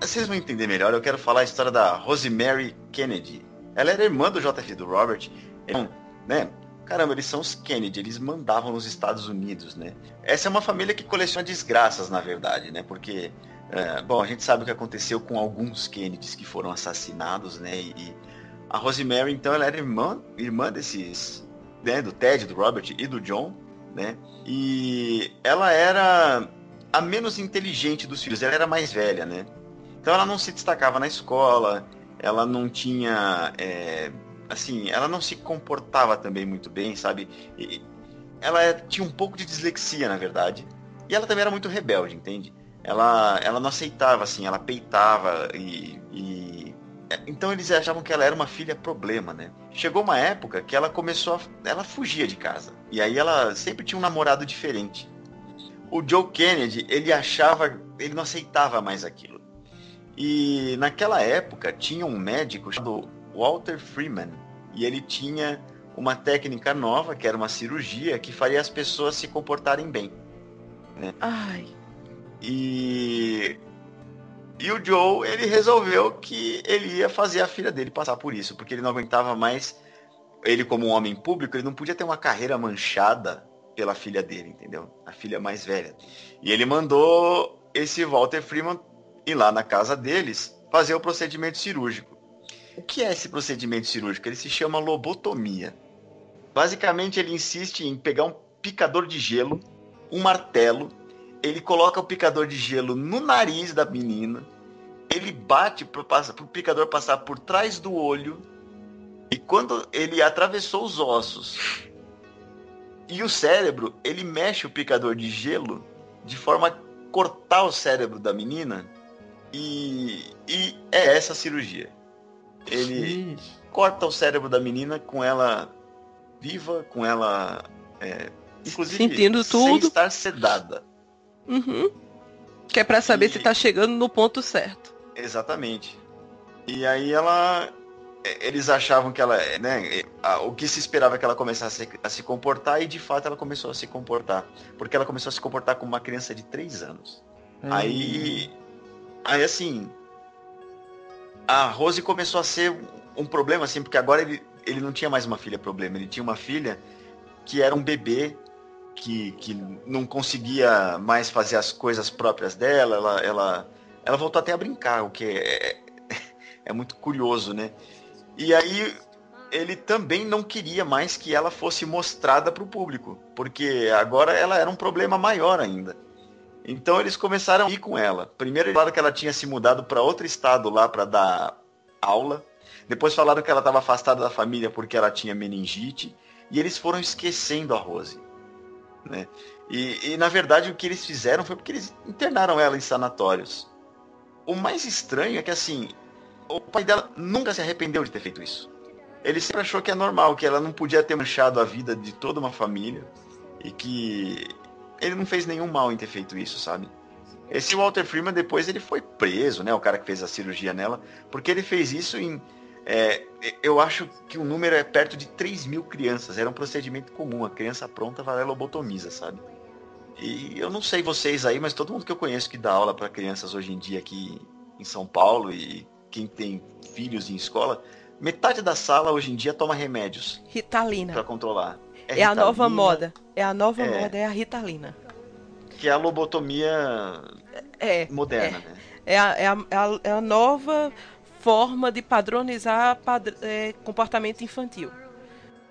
vocês vão entender melhor. Eu quero falar a história da Rosemary Kennedy. Ela era irmã do JF do Robert. Então, né? Caramba, eles são os Kennedy, eles mandavam nos Estados Unidos, né? Essa é uma família que coleciona desgraças, na verdade, né? Porque, é, bom, a gente sabe o que aconteceu com alguns Kennedys que foram assassinados, né? E a Rosemary, então, ela era irmã, irmã desses né, do Ted, do Robert e do John, né? E ela era a menos inteligente dos filhos, ela era mais velha, né? Então ela não se destacava na escola, ela não tinha, é, assim, ela não se comportava também muito bem, sabe? E ela tinha um pouco de dislexia, na verdade. E ela também era muito rebelde, entende? Ela, ela não aceitava, assim, ela peitava e, e é, então eles achavam que ela era uma filha problema, né? Chegou uma época que ela começou a. Ela fugia de casa. E aí ela sempre tinha um namorado diferente. O Joe Kennedy, ele achava. Ele não aceitava mais aquilo. E naquela época tinha um médico chamado Walter Freeman. E ele tinha uma técnica nova, que era uma cirurgia, que faria as pessoas se comportarem bem. Né? Ai. E e o Joe, ele resolveu que ele ia fazer a filha dele passar por isso, porque ele não aguentava mais. Ele, como um homem público, ele não podia ter uma carreira manchada pela filha dele, entendeu? A filha mais velha. E ele mandou esse Walter Freeman ir lá na casa deles fazer o procedimento cirúrgico. O que é esse procedimento cirúrgico? Ele se chama lobotomia. Basicamente, ele insiste em pegar um picador de gelo, um martelo ele coloca o picador de gelo no nariz da menina, ele bate para o picador passar por trás do olho, e quando ele atravessou os ossos e o cérebro, ele mexe o picador de gelo de forma a cortar o cérebro da menina, e, e é essa a cirurgia. Ele Ixi. corta o cérebro da menina com ela viva, com ela. É, inclusive, Sentindo tudo. sem estar sedada. Uhum. Que é pra saber e... se tá chegando no ponto certo. Exatamente. E aí ela. É, eles achavam que ela. Né, o que se esperava é que ela começasse a se comportar e de fato ela começou a se comportar. Porque ela começou a se comportar como uma criança de 3 anos. Hum. Aí. Aí assim. A Rose começou a ser um problema, assim, porque agora ele, ele não tinha mais uma filha problema, ele tinha uma filha que era um bebê que, que não conseguia mais fazer as coisas próprias dela, ela, ela, ela voltou até a brincar, o que é, é muito curioso, né? E aí ele também não queria mais que ela fosse mostrada para o público, porque agora ela era um problema maior ainda. Então eles começaram a ir com ela. Primeiro falaram que ela tinha se mudado para outro estado lá para dar aula. Depois falaram que ela estava afastada da família porque ela tinha meningite. E eles foram esquecendo a Rose. Né? E, e, na verdade o que eles fizeram foi porque eles internaram ela em sanatórios. O mais estranho é que assim, o pai dela nunca se arrependeu de ter feito isso. Ele sempre achou que é normal, que ela não podia ter manchado a vida de toda uma família e que ele não fez nenhum mal em ter feito isso, sabe? Esse Walter Freeman depois ele foi preso, né? O cara que fez a cirurgia nela, porque ele fez isso em é, eu acho que o número é perto de 3 mil crianças. Era um procedimento comum. A criança pronta vai lobotomiza, sabe? E eu não sei vocês aí, mas todo mundo que eu conheço que dá aula para crianças hoje em dia aqui em São Paulo e quem tem filhos em escola, metade da sala hoje em dia toma remédios. Ritalina. Para controlar. É, é a nova moda. É a nova é, moda, é a Ritalina. Que é a lobotomia é, moderna, é, né? É a, é, a, é a nova forma de padronizar pad é, comportamento infantil.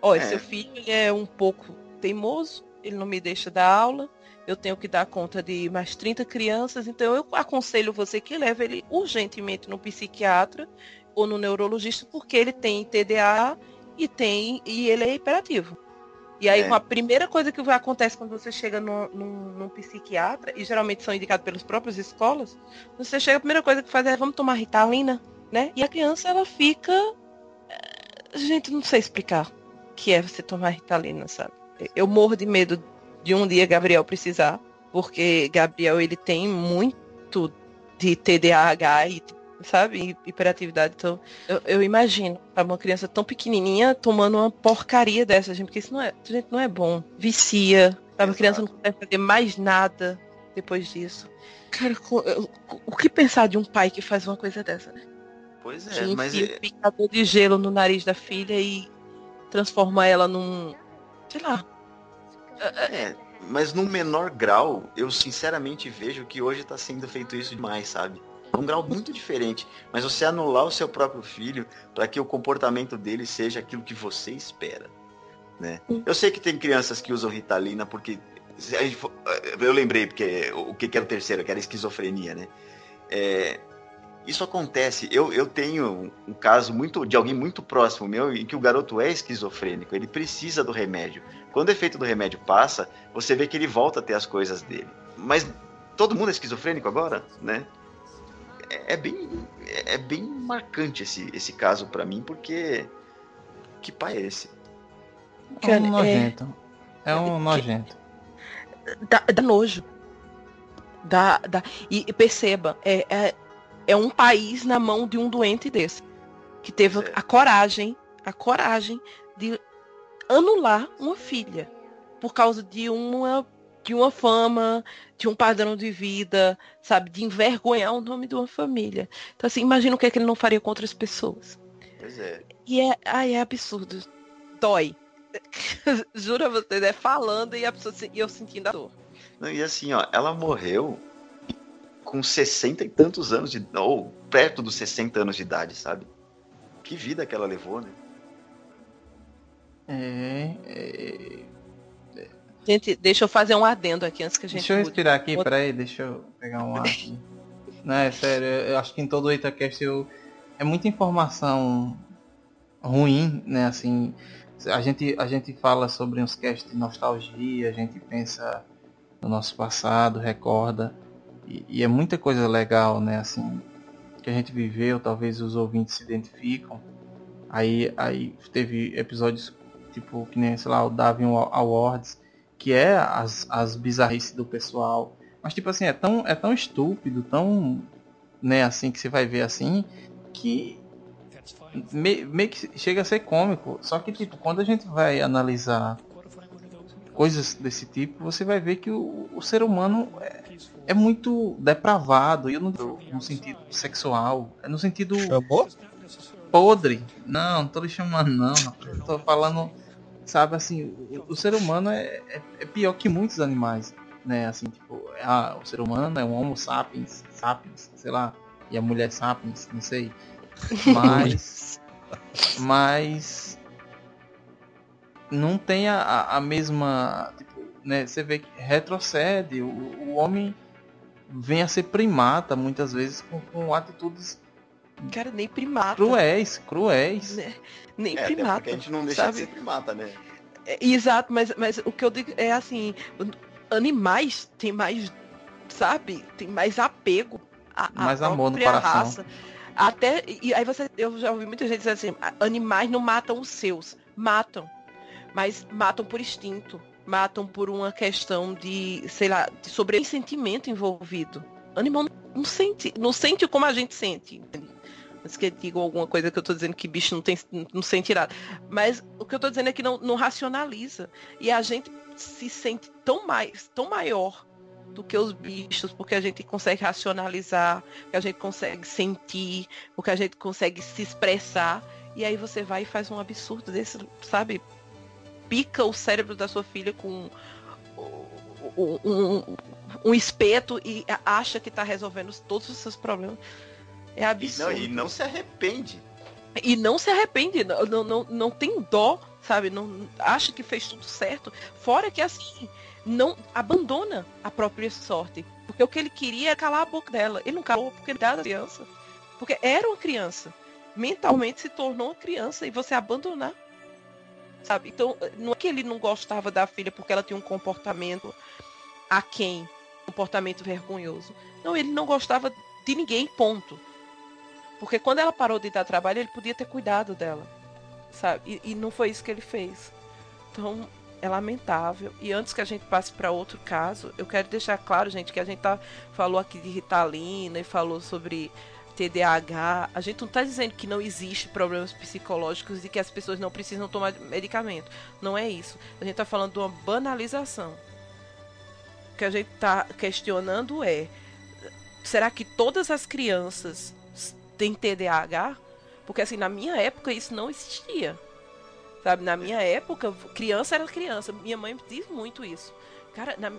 Olha, é. seu filho é um pouco teimoso, ele não me deixa dar aula, eu tenho que dar conta de mais 30 crianças, então eu aconselho você que leve ele urgentemente no psiquiatra ou no neurologista, porque ele tem TDA e tem e ele é hiperativo. E aí, é. a primeira coisa que acontece quando você chega no, no, num psiquiatra, e geralmente são indicados pelas próprias escolas, você chega, a primeira coisa que faz é, vamos tomar Ritalina? né? E a criança ela fica. Eh, gente, não sei explicar o que é você tomar Ritalina, sabe? Eu morro de medo de um dia Gabriel precisar, porque Gabriel ele tem muito de TDAH e sabe, hiperatividade. Então, eu, eu imagino uma criança tão pequenininha tomando uma porcaria dessa, gente, porque isso não é, gente, não é bom. Vicia, sabe? A criança não consegue fazer mais nada depois disso. Cara, o que pensar de um pai que faz uma coisa dessa, né? Pois é, que mas. É... picador de gelo no nariz da filha e transforma ela num. sei lá. É, mas num menor grau, eu sinceramente vejo que hoje está sendo feito isso demais, sabe? Um grau muito diferente. Mas você anular o seu próprio filho para que o comportamento dele seja aquilo que você espera. Né? Eu sei que tem crianças que usam Ritalina porque. Eu lembrei, porque o que era o terceiro, que era esquizofrenia, né? É, isso acontece. Eu, eu tenho um caso muito de alguém muito próximo meu em que o garoto é esquizofrênico. Ele precisa do remédio. Quando o efeito do remédio passa, você vê que ele volta a ter as coisas dele. Mas todo mundo é esquizofrênico agora, né? É, é bem, é bem marcante esse, esse caso para mim, porque que pai é esse? É um nojento. É, é um nojento. Dá, dá nojo. Dá, dá. E perceba, é, é, é um país na mão de um doente desse. Que teve é. a coragem, a coragem de anular uma filha por causa de uma de uma fama, de um padrão de vida, sabe, de envergonhar o nome de uma família. Então assim, imagina o que é que ele não faria com outras pessoas. Pois é. E é, ai, é absurdo. Dói. Jura você, né? Falando e a pessoa e eu sentindo a dor. Não, e assim, ó, ela morreu com 60 e tantos anos de. ou perto dos 60 anos de idade, sabe? Que vida que ela levou, né? É, é, é, Gente, deixa eu fazer um adendo aqui antes que a gente. Deixa eu respirar aqui, Outra... peraí, deixa eu pegar um ar aqui. Não, é sério, eu acho que em todo o Itacast eu... é muita informação ruim, né? Assim, a gente, a gente fala sobre uns casts de nostalgia, a gente pensa no nosso passado, recorda. E, e, é muita coisa legal, né? Assim, que a gente viveu, talvez os ouvintes se identificam. Aí, aí teve episódios tipo que nem, sei lá, o Davin Awards, que é as, as bizarrices do pessoal. Mas tipo assim, é tão, é tão estúpido, tão né, assim que você vai ver assim, que meio, meio que chega a ser cômico. Só que tipo, quando a gente vai analisar coisas desse tipo, você vai ver que o, o ser humano é, é, muito depravado, e eu não no sentido sexual, é no sentido Chamou? podre. Não, não tô lhe chamando não, tô falando, sabe assim, o, o ser humano é, é, é, pior que muitos animais, né? Assim, tipo, ah, o ser humano é um homo sapiens, sapiens, sei lá, e a mulher sapiens, não sei. Mas mas não tem a, a mesma. Tipo, né, você vê que retrocede, o, o homem vem a ser primata muitas vezes com, com atitudes. Cara, nem primata. Cruéis, cruéis. Né? Nem é, primata. a gente não deixa sabe? de ser primata, né? É, exato, mas, mas o que eu digo é assim, animais têm mais, sabe, tem mais apego a, mais amor no coração. raça. Até, e aí você, eu já ouvi muita gente dizer assim, animais não matam os seus, matam mas matam por instinto, matam por uma questão de, sei lá, de sobre sentimento envolvido. Animal não sente, não sente como a gente sente. Mas que digo alguma coisa que eu estou dizendo que bicho não, tem, não sente nada. Mas o que eu estou dizendo é que não, não racionaliza. E a gente se sente tão mais, tão maior do que os bichos, porque a gente consegue racionalizar, porque a gente consegue sentir, porque a gente consegue se expressar. E aí você vai e faz um absurdo desse, sabe? pica o cérebro da sua filha com um, um, um espeto e acha que está resolvendo todos os seus problemas. É absurdo. E não, e não se arrepende. E não se arrepende, não, não, não, não tem dó, sabe? Não, acha que fez tudo certo. Fora que assim, não abandona a própria sorte. Porque o que ele queria era calar a boca dela. Ele não calou porque ele era criança. Porque era uma criança. Mentalmente se tornou uma criança e você abandonar sabe? Então, não é que ele não gostava da filha porque ela tinha um comportamento a quem? Comportamento vergonhoso. Não, ele não gostava de ninguém, ponto. Porque quando ela parou de dar trabalho, ele podia ter cuidado dela, sabe? E, e não foi isso que ele fez. Então, é lamentável. E antes que a gente passe para outro caso, eu quero deixar claro, gente, que a gente tá, falou aqui de Ritalina e falou sobre TDAH, a gente não está dizendo que não existe problemas psicológicos e que as pessoas não precisam tomar medicamento. Não é isso. A gente está falando de uma banalização. O que a gente está questionando é: será que todas as crianças têm TDAH? Porque assim, na minha época isso não existia. Sabe, na minha época, criança era criança. Minha mãe diz muito isso. Cara, na,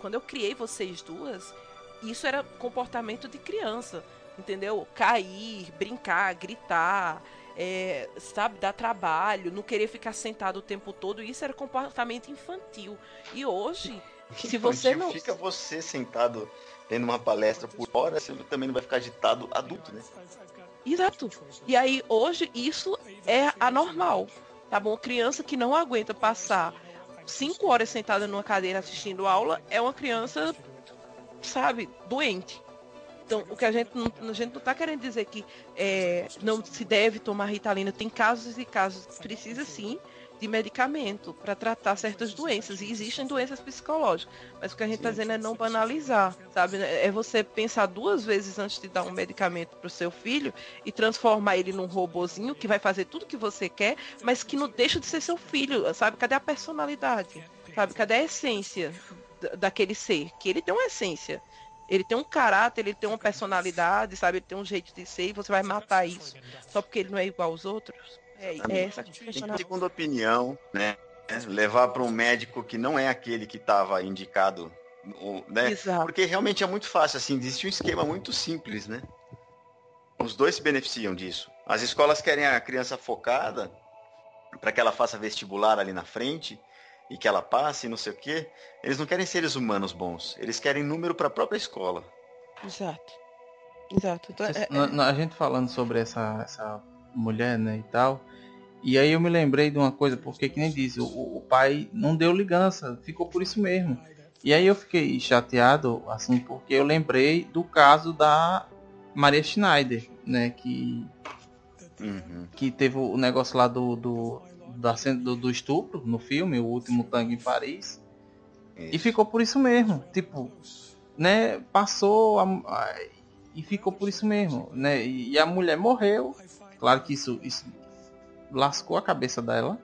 quando eu criei vocês duas, isso era comportamento de criança entendeu? Cair, brincar, gritar, é, sabe, dar trabalho, não querer ficar sentado o tempo todo, isso era comportamento infantil. E hoje, se você não. Fica você sentado tendo uma palestra por hora, você também não vai ficar agitado adulto, né? Exato. E aí, hoje, isso é anormal. Tá bom? Criança que não aguenta passar cinco horas sentada numa cadeira assistindo aula é uma criança, sabe, doente. Então, o que a gente não, a gente não está querendo dizer que é, não se deve tomar Ritalina. Tem casos e casos. Precisa sim de medicamento para tratar certas doenças. E existem doenças psicológicas. Mas o que a gente está dizendo é não banalizar, sabe? É você pensar duas vezes antes de dar um medicamento para o seu filho e transformar ele num robozinho que vai fazer tudo que você quer, mas que não deixa de ser seu filho, sabe? Cadê a personalidade? Sabe? Cadê a essência daquele ser? Que ele tem uma essência. Ele tem um caráter, ele tem uma personalidade, sabe? Ele tem um jeito de ser e você vai matar isso só porque ele não é igual aos outros? É, é essa. Segunda opinião, né? Levar para um médico que não é aquele que estava indicado, né? Exato. Porque realmente é muito fácil, assim, existe um esquema muito simples, né? Os dois se beneficiam disso. As escolas querem a criança focada para que ela faça vestibular ali na frente e que ela passe, não sei o quê. Eles não querem seres humanos bons. Eles querem número para a própria escola. Exato. Exato. Então, é, é... A gente falando sobre essa, essa mulher, né, e tal. E aí eu me lembrei de uma coisa, porque que nem diz, o, o pai não deu ligança, ficou por isso mesmo. E aí eu fiquei chateado, assim, porque eu lembrei do caso da Maria Schneider, né, que uhum. que teve o negócio lá do, do da, do, do estupro no filme, o último tango em Paris. Isso. E ficou por isso mesmo. Tipo, né? Passou a, a, e ficou por isso mesmo, né? E, e, a mulher morreu. Claro que isso, isso lascou a cabeça dela,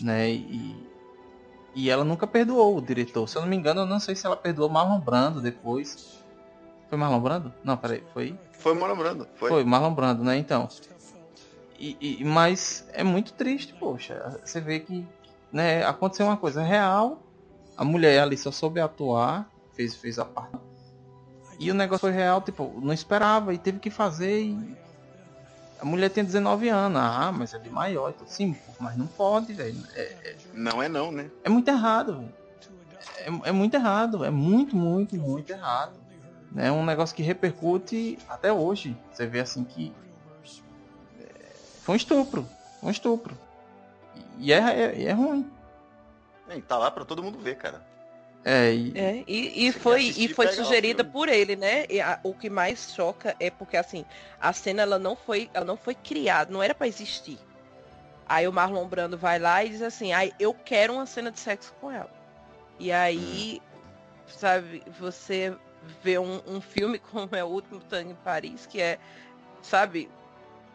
né? E, e ela nunca perdoou o diretor. Se eu não me engano, eu não sei se ela perdoou Marlon Brando depois. Foi Marlon Brando? Não, peraí, foi. Foi Marlon Brando. Foi, foi Marlon Brando, né? Então. E, e, mas é muito triste, poxa. Você vê que né, aconteceu uma coisa real, a mulher ali só soube atuar, fez, fez a parte. E o negócio foi real, tipo, não esperava e teve que fazer. E... A mulher tem 19 anos, ah, mas é de maior. Então, sim, mas não pode, velho. É, é... Não é não, né? É muito errado, velho. É, é muito errado, é muito, muito, muito errado. É um negócio que repercute até hoje. Você vê assim que foi um estupro. Um estupro. E é, é, é ruim. E tá lá pra todo mundo ver, cara. É, e, é, e, e foi, e foi sugerida por ele, né? E a, o que mais choca é porque assim, a cena ela não foi, ela não foi criada, não era para existir. Aí o Marlon Brando vai lá e diz assim, ai, eu quero uma cena de sexo com ela. E aí, hum. sabe, você vê um, um filme como é o último Tango em Paris, que é, sabe,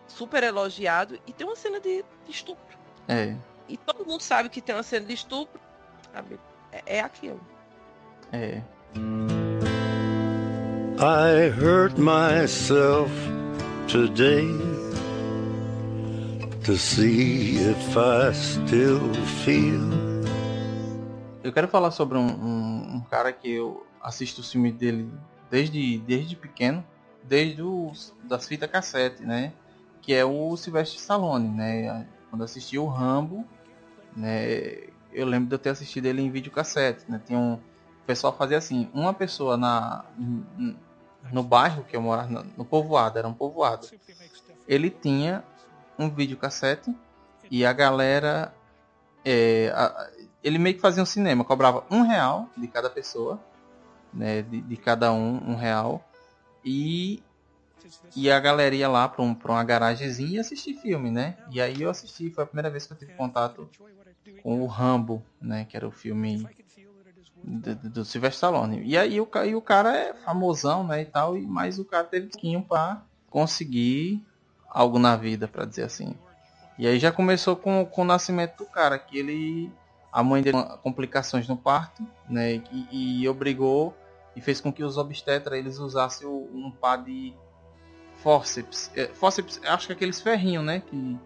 super elogiado e tem uma cena de, de estupro. É. E todo mundo sabe que tem uma cena de estupro, sabe? É, é aquilo. É. I hurt myself today to see if I still feel. Eu quero falar sobre um, um, um cara que eu assisto o filme dele desde, desde pequeno, desde os, das fitas cassete, né? que é o Sylvester Stallone, né? Quando assisti o Rambo, né? Eu lembro de eu ter assistido ele em videocassete, né? Tinha um o pessoal fazia assim, uma pessoa na no bairro que eu morava, no povoado, era um povoado. Ele tinha um videocassete e a galera é, a, ele meio que fazia um cinema, cobrava um real de cada pessoa, né, de, de cada um um real e e a galera ia lá pra, um, uma garagemzinha e assistir filme, né? E aí eu assisti, foi a primeira vez que eu tive contato com o Rambo, né? Que era o filme do, do Sylvester Stallone. E aí o, e o cara é famosão, né? E tal, e, mas o cara teve pouquinho pra conseguir algo na vida, para dizer assim. E aí já começou com, com o nascimento do cara, que ele. A mãe dele complicações no parto, né? E, e obrigou e fez com que os obstetras eles usassem um par de fórceps. É, fórceps, acho que é aqueles ferrinhos, né? Que,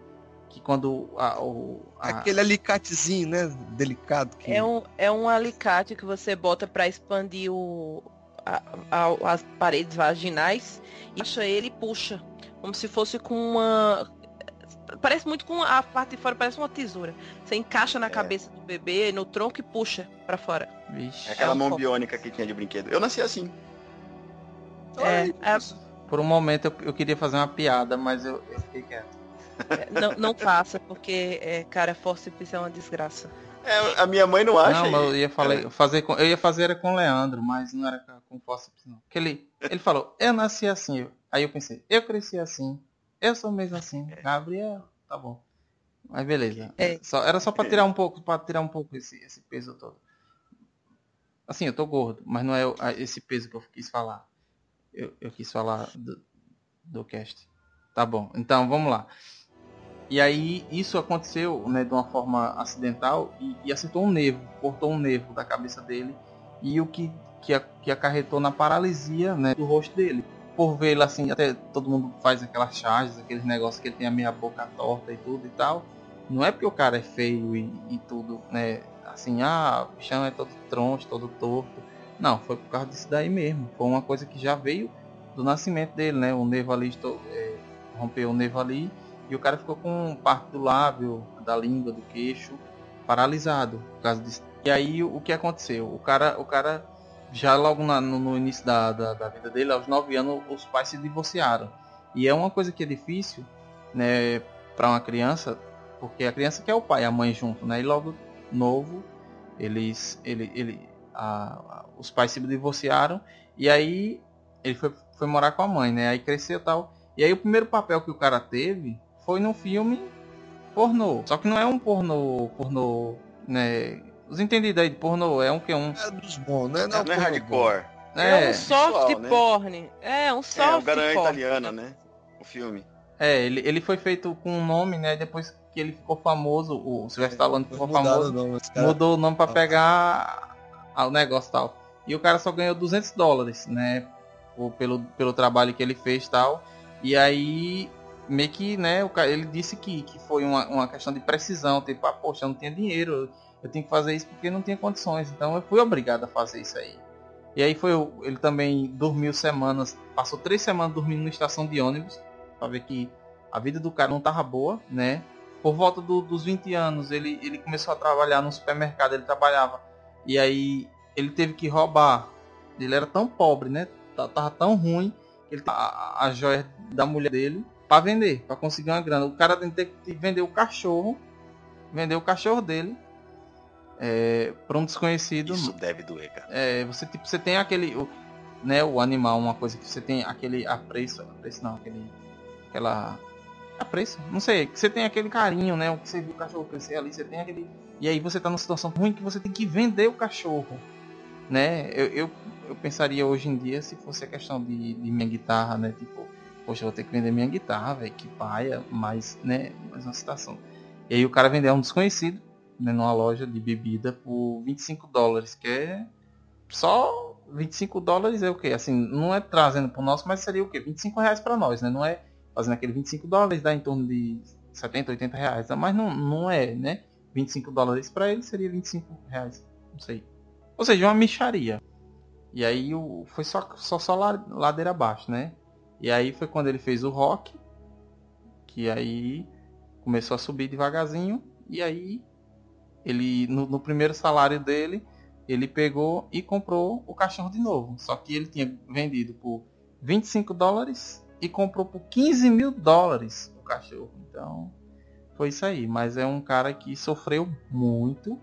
que quando a, o, a... Aquele alicatezinho, né? Delicado. Que... É, um, é um alicate que você bota para expandir o, a, a, as paredes vaginais e acha ele e puxa. Como se fosse com uma. Parece muito com a parte de fora, parece uma tesoura. Você encaixa na é. cabeça do bebê, no tronco e puxa para fora. Vixe. É aquela é mão biônica que tinha de brinquedo. Eu nasci assim. É, é, por um momento eu, eu queria fazer uma piada, mas eu, eu fiquei quieto. É, não, não faça, porque, é, cara, forceps é uma desgraça. É, a minha mãe não acha. Não, mas eu ia falar, fazer com, eu ia fazer era com o Leandro, mas não era com forceps não. Porque ele, ele falou, eu nasci assim. Aí eu pensei, eu cresci assim. Eu sou mesmo assim. Gabriel, tá bom. Mas beleza. É. Só, era só para tirar um pouco, para tirar um pouco esse, esse peso todo. Assim, eu tô gordo, mas não é esse peso que eu quis falar eu, eu quis falar do, do cast. Tá bom, então vamos lá. E aí isso aconteceu né, de uma forma acidental e, e acertou um nervo, cortou um nervo da cabeça dele e o que, que, que acarretou na paralisia né, do rosto dele. Por vê-lo assim, até todo mundo faz aquelas charges, aqueles negócios que ele tem a meia boca torta e tudo e tal. Não é porque o cara é feio e, e tudo, né? Assim, ah, o chão é todo troncho, todo torto. Não, foi por causa disso daí mesmo. Foi uma coisa que já veio do nascimento dele, né? O nervo ali estou, é, rompeu o nervo ali e o cara ficou com parte do lábio, da língua, do queixo, paralisado por causa disso. E aí o que aconteceu? O cara, o cara já logo na, no, no, início da, da, da, vida dele, aos 9 anos, os pais se divorciaram. E é uma coisa que é difícil, né, para uma criança, porque a criança quer o pai e a mãe junto, né? E logo novo, eles, ele, ele, a, a, os pais se divorciaram e aí ele foi, foi morar com a mãe, né? Aí cresceu tal. E aí o primeiro papel que o cara teve foi no filme pornô. Só que não é um pornô, pornô, né? Os entendidos aí de pornô é um que um. É dos bons, né? Não, não é hardcore. É, é um soft né? porn. É, um soft é, o porn. É italiana, né? O filme. É, ele, ele foi feito com um nome, né? Depois que ele ficou famoso, o Sylvester Stallone ficou famoso, nome, cara... mudou o nome para pegar o negócio tal. E o cara só ganhou 200 dólares, né? Pelo, pelo trabalho que ele fez tal. E aí, meio que, né? O cara, ele disse que, que foi uma, uma questão de precisão. Tipo, ah, poxa, eu não tinha dinheiro. Eu tenho que fazer isso porque não tinha condições. Então eu fui obrigado a fazer isso aí. E aí foi ele também dormiu semanas, passou três semanas dormindo na estação de ônibus para ver que a vida do cara não tava boa, né? Por volta do, dos 20 anos, ele, ele começou a trabalhar no supermercado, ele trabalhava. E aí ele teve que roubar. Ele era tão pobre, né? Tava tão ruim que ele a, a joia da mulher dele para vender, para conseguir uma grana. O cara tem que vender o cachorro, vender o cachorro dele é, para um desconhecido. Isso deve doer, cara. É, você tipo, você tem aquele, o, né, o animal, uma coisa que você tem aquele apreço, apreço não, aquele aquela apreço, não sei, que você tem aquele carinho, né? O que você viu o cachorro crescer ali, você tem aquele. E aí você tá numa situação ruim que você tem que vender o cachorro. Né? Eu, eu, eu pensaria hoje em dia se fosse a questão de, de minha guitarra, né? Tipo, poxa, vou ter que vender minha guitarra, velho, que paia, mas, né? Mais uma situação. E aí o cara vendeu um desconhecido, né, numa loja de bebida por 25 dólares, que é só 25 dólares é o que? Assim, não é trazendo pro nosso, mas seria o que? 25 reais para nós, né? Não é fazendo aquele 25 dólares, dá em torno de 70, 80 reais. Mas não, não é, né? 25 dólares para ele seria 25 reais. Não sei. Ou seja, uma micharia. E aí o, foi só, só, só ladeira abaixo, né? E aí foi quando ele fez o rock. Que aí começou a subir devagarzinho. E aí ele no, no primeiro salário dele ele pegou e comprou o cachorro de novo. Só que ele tinha vendido por 25 dólares e comprou por 15 mil dólares o cachorro. Então foi isso aí. Mas é um cara que sofreu muito,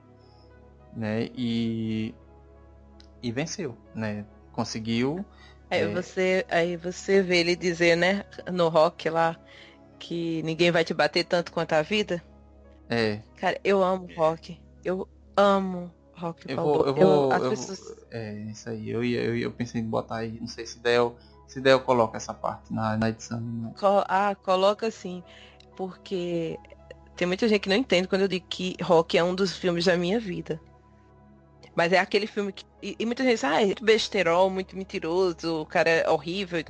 né? E e venceu, né? Conseguiu. Aí é... você aí você vê ele dizer, né, no rock lá que ninguém vai te bater tanto quanto a vida. É. Cara, eu amo rock. Eu amo rock. Eu vou, eu vou, eu, pessoas... É, isso aí. Eu, eu, eu pensei em botar aí, não sei se der se der, eu coloco essa parte na, na edição. Né? Ah, coloca sim. Porque tem muita gente que não entende quando eu digo que Rock é um dos filmes da minha vida. Mas é aquele filme que. E, e muita gente diz, ah, é muito besterol, muito mentiroso, o cara é horrível.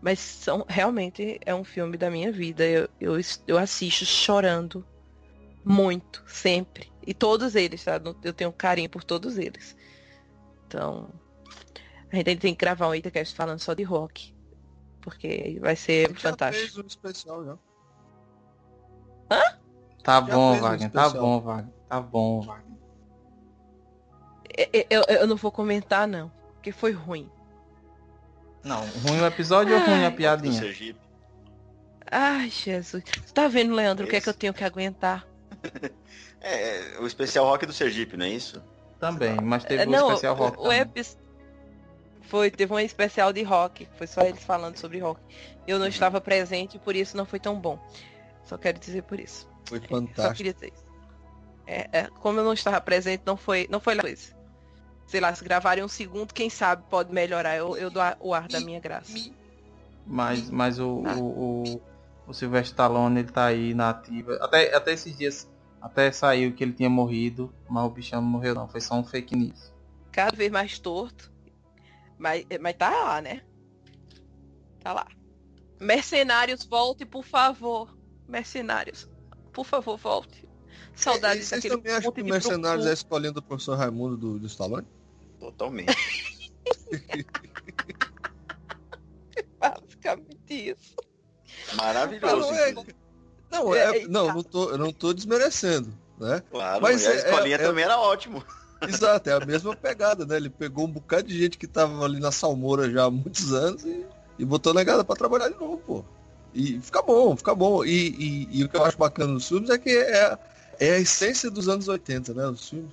Mas são, realmente é um filme da minha vida. Eu, eu, eu assisto chorando muito, sempre. E todos eles, tá? Eu tenho carinho por todos eles. Então, a gente tem que gravar um Itacast falando só de rock. Porque vai ser fantástico. Já fez um especial já. Hã? Tá já bom, Wagner. Um tá bom, Wagner. Tá bom, Wagner. Eu, eu, eu, não vou comentar, não. Porque foi ruim. Não, ruim o episódio Ai. ou ruim a piadinha? Ai, Jesus. Você tá vendo, Leandro, Esse... o que é que eu tenho que aguentar? é, o especial rock do Sergipe, não é isso? Também, mas teve não, o especial rock. O, o, epi foi, teve um especial de rock, foi só eles falando sobre rock. Eu não estava presente, por isso não foi tão bom. Só quero dizer por isso. Foi fantástico. Só queria dizer isso. É, é, como eu não estava presente, não foi, não foi coisa. Sei lá, se gravarem um segundo, quem sabe pode melhorar. Eu, eu dou o ar da minha graça. Mas, mas o, ah. o, o, o Sylvester Stallone, ele tá aí na ativa. Até, até esses dias, até saiu que ele tinha morrido, mas o bichão não morreu não, foi só um fake news. Cada vez mais torto. Mas, mas tá lá, né? Tá lá. Mercenários, volte, por favor. Mercenários, por favor, volte. Saudades Vocês daquele também acham que Mercenários é escolhendo o professor Raimundo do, do Stallone? Totalmente. Basicamente isso. Maravilhoso. Não, é, não, é, não, não tô, eu não tô desmerecendo. né? Claro, mas a escolinha é, é também é... era ótimo. Exato, é a mesma pegada, né? Ele pegou um bocado de gente que tava ali na Salmoura já há muitos anos e, e botou negada para trabalhar de novo, pô. E fica bom, fica bom. E, e, e, o que eu acho bacana nos filmes é que é, é a essência dos anos 80, né? Os filmes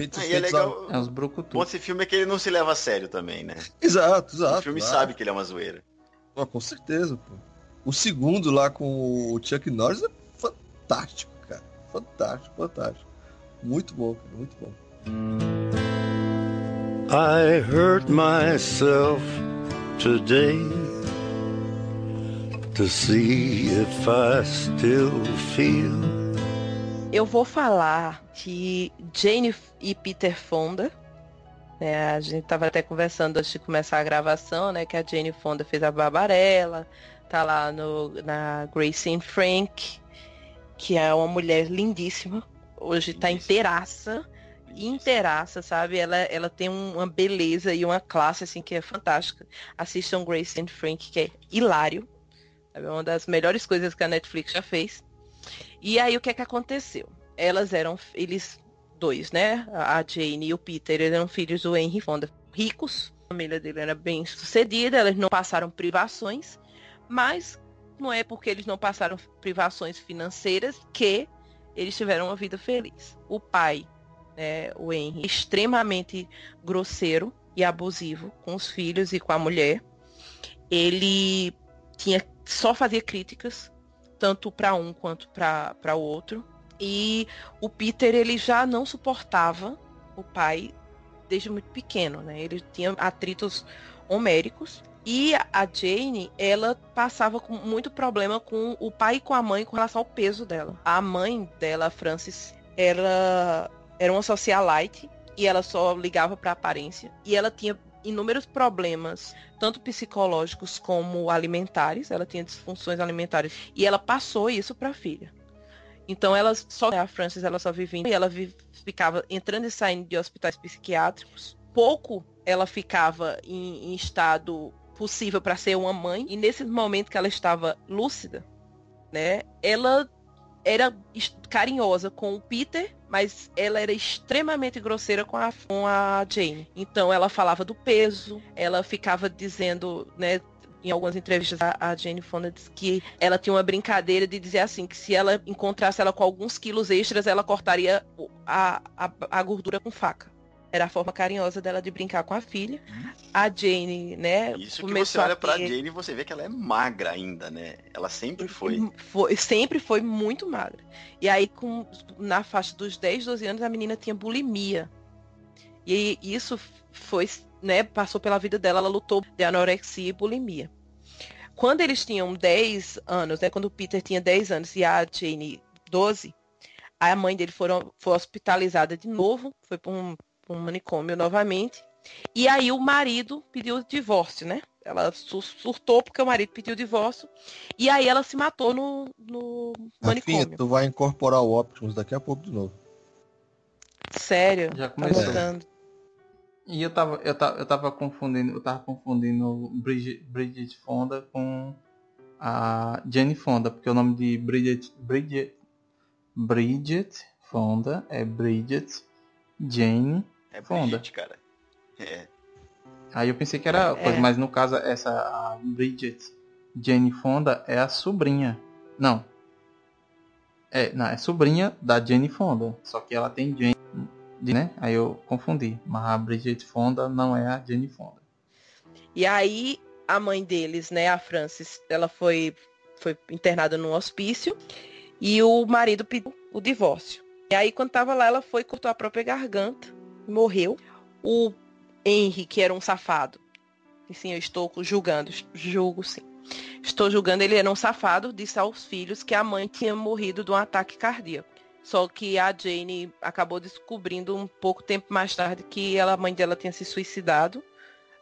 feitos, ah, feitos é legal. A... É os brucutu. Bom esse filme é que ele não se leva a sério também, né? Exato, exato. O filme exato. sabe que ele é uma zoeira. Pô, com certeza, pô. O segundo lá com o Chuck Norris é fantástico, cara. Fantástico, fantástico. Muito bom, cara, muito bom. I hurt myself today to see if I still feel. Eu vou falar de Jane e Peter Fonda. É, a gente tava até conversando antes de começar a gravação, né? Que a Jane Fonda fez a Barbarella, tá lá no, na Grace and Frank, que é uma mulher lindíssima. Hoje tá inteiraça inteiraça, sabe? Ela, ela tem uma beleza e uma classe, assim, que é fantástica. Assistam Grace and Frank, que é hilário. É uma das melhores coisas que a Netflix já fez. E aí, o que é que aconteceu? Elas eram, eles dois, né? A Jane e o Peter, eram filhos do Henry Fonda, ricos. A família dele era bem sucedida, elas não passaram privações, mas não é porque eles não passaram privações financeiras que eles tiveram uma vida feliz. O pai né, o Henry, extremamente grosseiro e abusivo com os filhos e com a mulher. Ele tinha só fazia críticas tanto para um quanto para o outro. E o Peter ele já não suportava o pai desde muito pequeno, né? Ele tinha atritos homéricos e a Jane, ela passava com muito problema com o pai e com a mãe com relação ao peso dela. A mãe dela, Francis, ela era uma socialite e ela só ligava para aparência e ela tinha inúmeros problemas, tanto psicológicos como alimentares. Ela tinha disfunções alimentares e ela passou isso para a filha. Então ela só a Frances ela só vivia e ela vive, ficava entrando e saindo de hospitais psiquiátricos. Pouco ela ficava em, em estado possível para ser uma mãe e nesse momento que ela estava lúcida, né? Ela era carinhosa com o Peter, mas ela era extremamente grosseira com a, com a Jane. Então ela falava do peso, ela ficava dizendo, né, em algumas entrevistas a, Jane Fonda disse que ela tinha uma brincadeira de dizer assim que se ela encontrasse ela com alguns quilos extras, ela cortaria a, a, a gordura com faca. Era a forma carinhosa dela de brincar com a filha. A Jane, né? Isso que você olha ter... pra Jane e você vê que ela é magra ainda, né? Ela sempre foi. foi. Sempre foi muito magra. E aí, com, na faixa dos 10, 12 anos, a menina tinha bulimia. E isso foi, né? Passou pela vida dela, ela lutou de anorexia e bulimia. Quando eles tinham 10 anos, né? Quando o Peter tinha 10 anos e a Jane 12, a mãe dele foram, foi hospitalizada de novo, foi para um um manicômio novamente. E aí o marido pediu o divórcio, né? Ela surtou porque o marido pediu o divórcio. E aí ela se matou no, no manicômio. Rafinha, tu vai incorporar o Optimus daqui a pouco de novo. Sério? Já começou. E eu tava, eu tava, eu tava confundindo, eu tava confundindo Bridget, Bridget Fonda com a Jenny Fonda, porque o nome de Bridget, Bridget, Bridget Fonda é Bridget Jane é Fonda. Bridget, cara. É. Aí eu pensei que era é. coisa, mas no caso essa a Bridget Jane Fonda é a sobrinha. Não. É, não, é sobrinha da Jane Fonda. Só que ela tem Jane, né? Aí eu confundi. Mas a Bridget Fonda não é a Jane Fonda. E aí a mãe deles, né, a Frances, ela foi foi internada num hospício e o marido pediu o divórcio. E aí quando tava lá, ela foi cortou a própria garganta morreu. O Henry, que era um safado. E sim, eu estou julgando, julgo sim. Estou julgando, ele era um safado, disse aos filhos que a mãe tinha morrido de um ataque cardíaco. Só que a Jane acabou descobrindo um pouco tempo mais tarde que ela, a mãe dela tinha se suicidado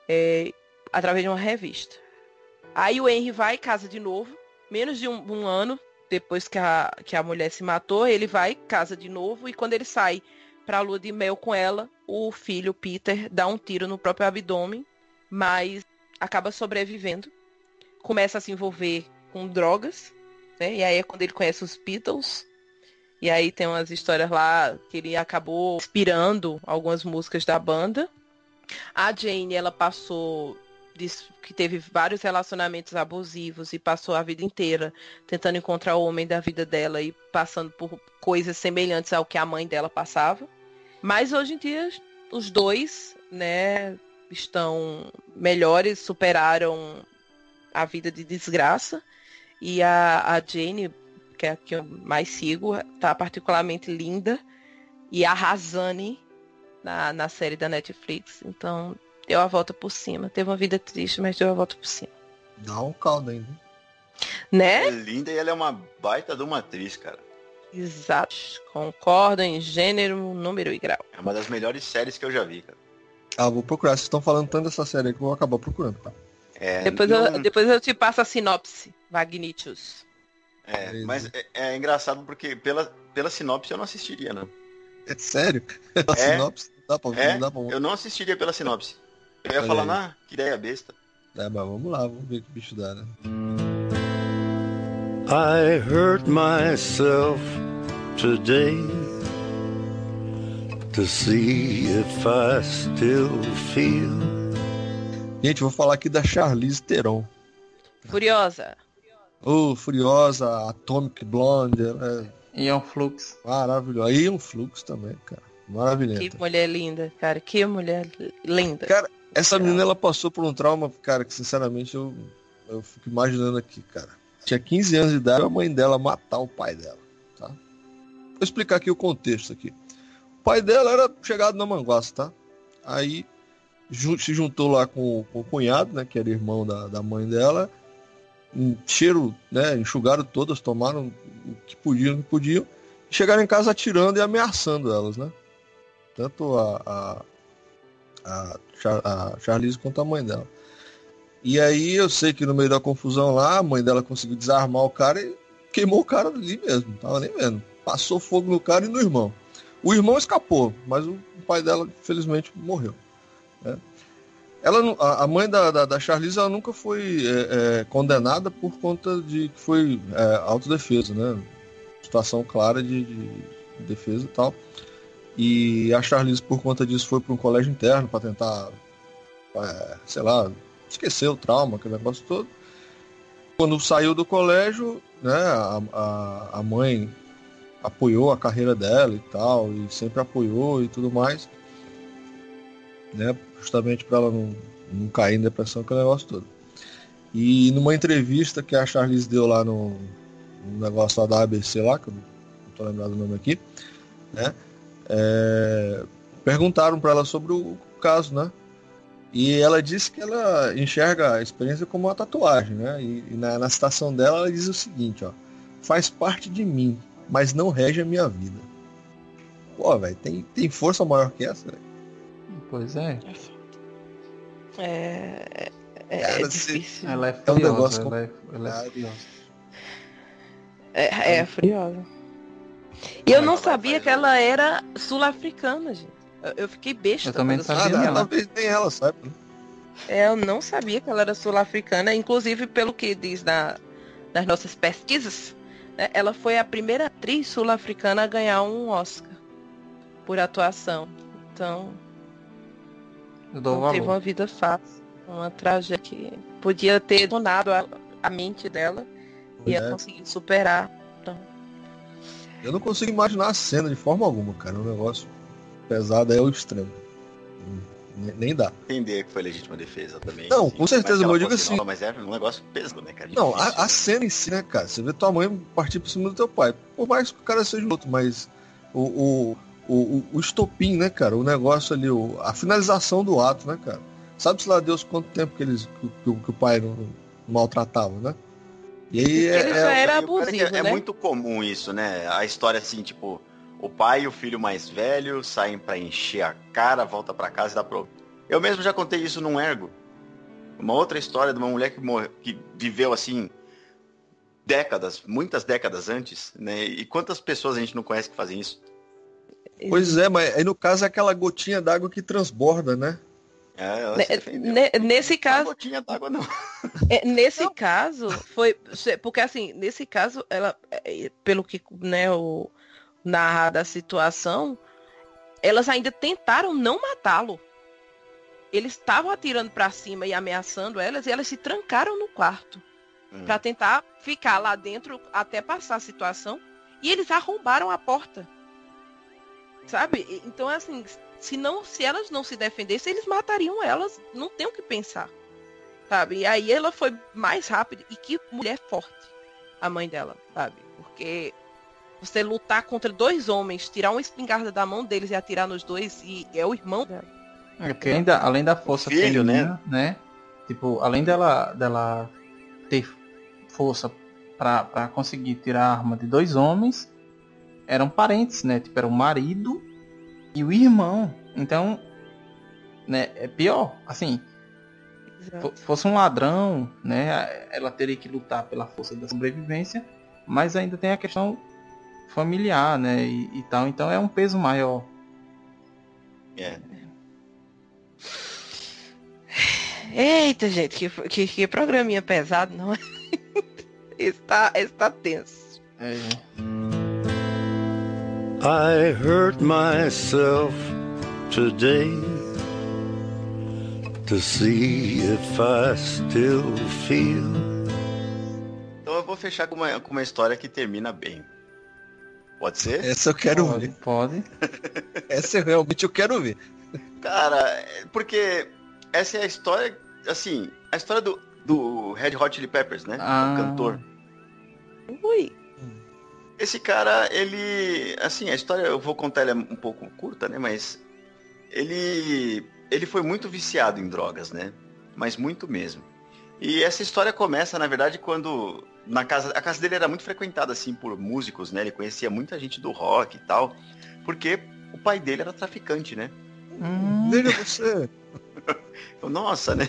é, através de uma revista. Aí o Henry vai casa de novo, menos de um, um ano depois que a, que a mulher se matou, ele vai casa de novo e quando ele sai para a lua de mel com ela, o filho Peter dá um tiro no próprio abdômen, mas acaba sobrevivendo. Começa a se envolver com drogas, né? E aí é quando ele conhece os Beatles. E aí tem umas histórias lá que ele acabou inspirando algumas músicas da banda. A Jane, ela passou que teve vários relacionamentos abusivos e passou a vida inteira tentando encontrar o homem da vida dela e passando por coisas semelhantes ao que a mãe dela passava. Mas hoje em dia os dois, né, estão melhores, superaram a vida de desgraça e a, a Jane, que é a que eu mais sigo, tá particularmente linda e arrasane na, na série da Netflix. Então deu a volta por cima. Teve uma vida triste, mas deu a volta por cima. Dá um caldo ainda. Né? É linda e ela é uma baita de uma atriz, cara. Exato. Concordo em gênero, número e grau. É uma das melhores séries que eu já vi, cara. Ah, vou procurar. Vocês estão falando tanto dessa série aí que eu vou acabar procurando, tá? É, depois, não... eu, depois eu te passo a sinopse, Magnitius. É, mas é, é, engraçado porque pela, pela sinopse eu não assistiria, não. É sério? Pela é, sinopse? Dá pra ver, é, não dá pra ver. Eu não assistiria pela sinopse. Eu ia Olha falar, ah, que ideia besta. É, mas vamos lá, vamos ver que bicho dá, né? I hurt myself today to see if I still feel. Gente, vou falar aqui da Charlize Theron. Furiosa. Ô, oh, Furiosa, Atomic Blonde. É... Ion Flux. Maravilhoso. Ion Flux também, cara. Maravilhoso. Que mulher linda, cara. Que mulher linda. Cara, essa menina ela passou por um trauma, cara, que sinceramente eu, eu fico imaginando aqui, cara. Tinha 15 anos de idade, a mãe dela matar o pai dela, tá? Vou explicar aqui o contexto aqui. O pai dela era chegado na Manguaça, tá? Aí se juntou lá com, com o cunhado, né, que era irmão da, da mãe dela. Cheiro, né, enxugaram todas, tomaram o que podiam, o que podiam. Chegaram em casa atirando e ameaçando elas, né? Tanto a, a, a, a Charlize quanto a mãe dela. E aí eu sei que no meio da confusão lá, a mãe dela conseguiu desarmar o cara e queimou o cara ali mesmo, tava nem vendo. Passou fogo no cara e no irmão. O irmão escapou, mas o pai dela, infelizmente, morreu. Né? Ela, a mãe da, da, da Charlize ela nunca foi é, é, condenada por conta de que foi é, autodefesa, né? Situação clara de, de defesa e tal. E a Charlize, por conta disso, foi para um colégio interno para tentar, é, sei lá, esquecer o trauma, aquele negócio todo. Quando saiu do colégio, né, a, a, a mãe apoiou a carreira dela e tal, e sempre apoiou e tudo mais, né, justamente para ela não, não cair em depressão, aquele negócio todo. E numa entrevista que a Charlize deu lá no, no negócio lá da ABC lá, que eu não tô lembrado o nome aqui, né, é, perguntaram para ela sobre o caso, né? E ela disse que ela enxerga a experiência como uma tatuagem, né? E, e na, na, citação dela ela diz o seguinte, ó: faz parte de mim, mas não rege a minha vida. Pô, velho, tem, tem força maior que essa, véio? Pois é. É, é, é difícil. Ela é furiosa. É um negócio ela é, ela é furiosa. É, é furiosa. E eu não sabia que ela era sul-africana, gente. Eu fiquei besta. Eu também sabia. Ah, talvez nem ela sabe. É, eu não sabia que ela era sul-africana, inclusive pelo que diz na, nas nossas pesquisas, né, ela foi a primeira atriz sul-africana a ganhar um Oscar por atuação. Então, eu não valor. teve uma vida fácil, uma tragédia que podia ter donado a, a mente dela e ia é. conseguir superar eu não consigo imaginar a cena de forma alguma, cara. Um negócio pesado é o extremo. Nem dá. Entender que foi legítima defesa também. Não, assim, com certeza, mas eu digo assim. mas é um negócio pesado, né, cara? Não, a, a, cena em si, né, cara? Você vê tua mãe partir por cima do teu pai. Por mais que o cara seja outro, mas o, o, o, o estopim, né, cara? O negócio ali, o, a finalização do ato, né, cara? Sabe-se lá Deus quanto tempo que, eles, que, que, que o pai não, não maltratava, né? E aí é, ele já é, era abusivo, é, né? é muito comum isso, né? A história assim, tipo, o pai e o filho mais velho saem para encher a cara, volta para casa e dá pro. Eu mesmo já contei isso num ergo. Uma outra história de uma mulher que, morre, que viveu assim décadas, muitas décadas antes, né? E quantas pessoas a gente não conhece que fazem isso? Pois é, mas aí no caso é aquela gotinha d'água que transborda, né? É, nesse caso. D'água, não. É, nesse não. caso, foi. Porque assim, nesse caso, ela. É, pelo que né, o, narrada a situação, elas ainda tentaram não matá-lo. Eles estavam atirando para cima e ameaçando elas e elas se trancaram no quarto hum. para tentar ficar lá dentro até passar a situação e eles arrombaram a porta. Sabe? Então assim, se não, se elas não se defendessem, eles matariam elas, não tem o que pensar. Sabe? E aí ela foi mais rápida e que mulher forte, a mãe dela, sabe? Porque você lutar contra dois homens, tirar uma espingarda da mão deles e atirar nos dois, e é o irmão dela. É porque ainda, além da força filho, feminina, né? né? Tipo, além dela, dela ter força para conseguir tirar a arma de dois homens, eram parentes, né? Tipo, era o marido e o irmão. Então, né, é pior. Assim, fosse um ladrão, né? Ela teria que lutar pela força da sobrevivência, mas ainda tem a questão familiar, né? E, e tal. Então é um peso maior. É. Eita, gente, que, que, que programinha pesado, não é? está, está tenso. É. I hurt myself today to see if I still feel. Então eu vou fechar com uma, com uma história que termina bem. Pode ser? Essa eu quero pode, ver. Pode. Essa realmente eu quero ver. Cara, porque essa é a história, assim, a história do, do Red Hot Chili Peppers, né? Ah. O cantor. Ui. Esse cara, ele. Assim, a história eu vou contar ela é um pouco curta, né? Mas ele. Ele foi muito viciado em drogas, né? Mas muito mesmo. E essa história começa, na verdade, quando. Na casa, a casa dele era muito frequentada, assim, por músicos, né? Ele conhecia muita gente do rock e tal. Porque o pai dele era traficante, né? Hum. Veja você. Nossa, né?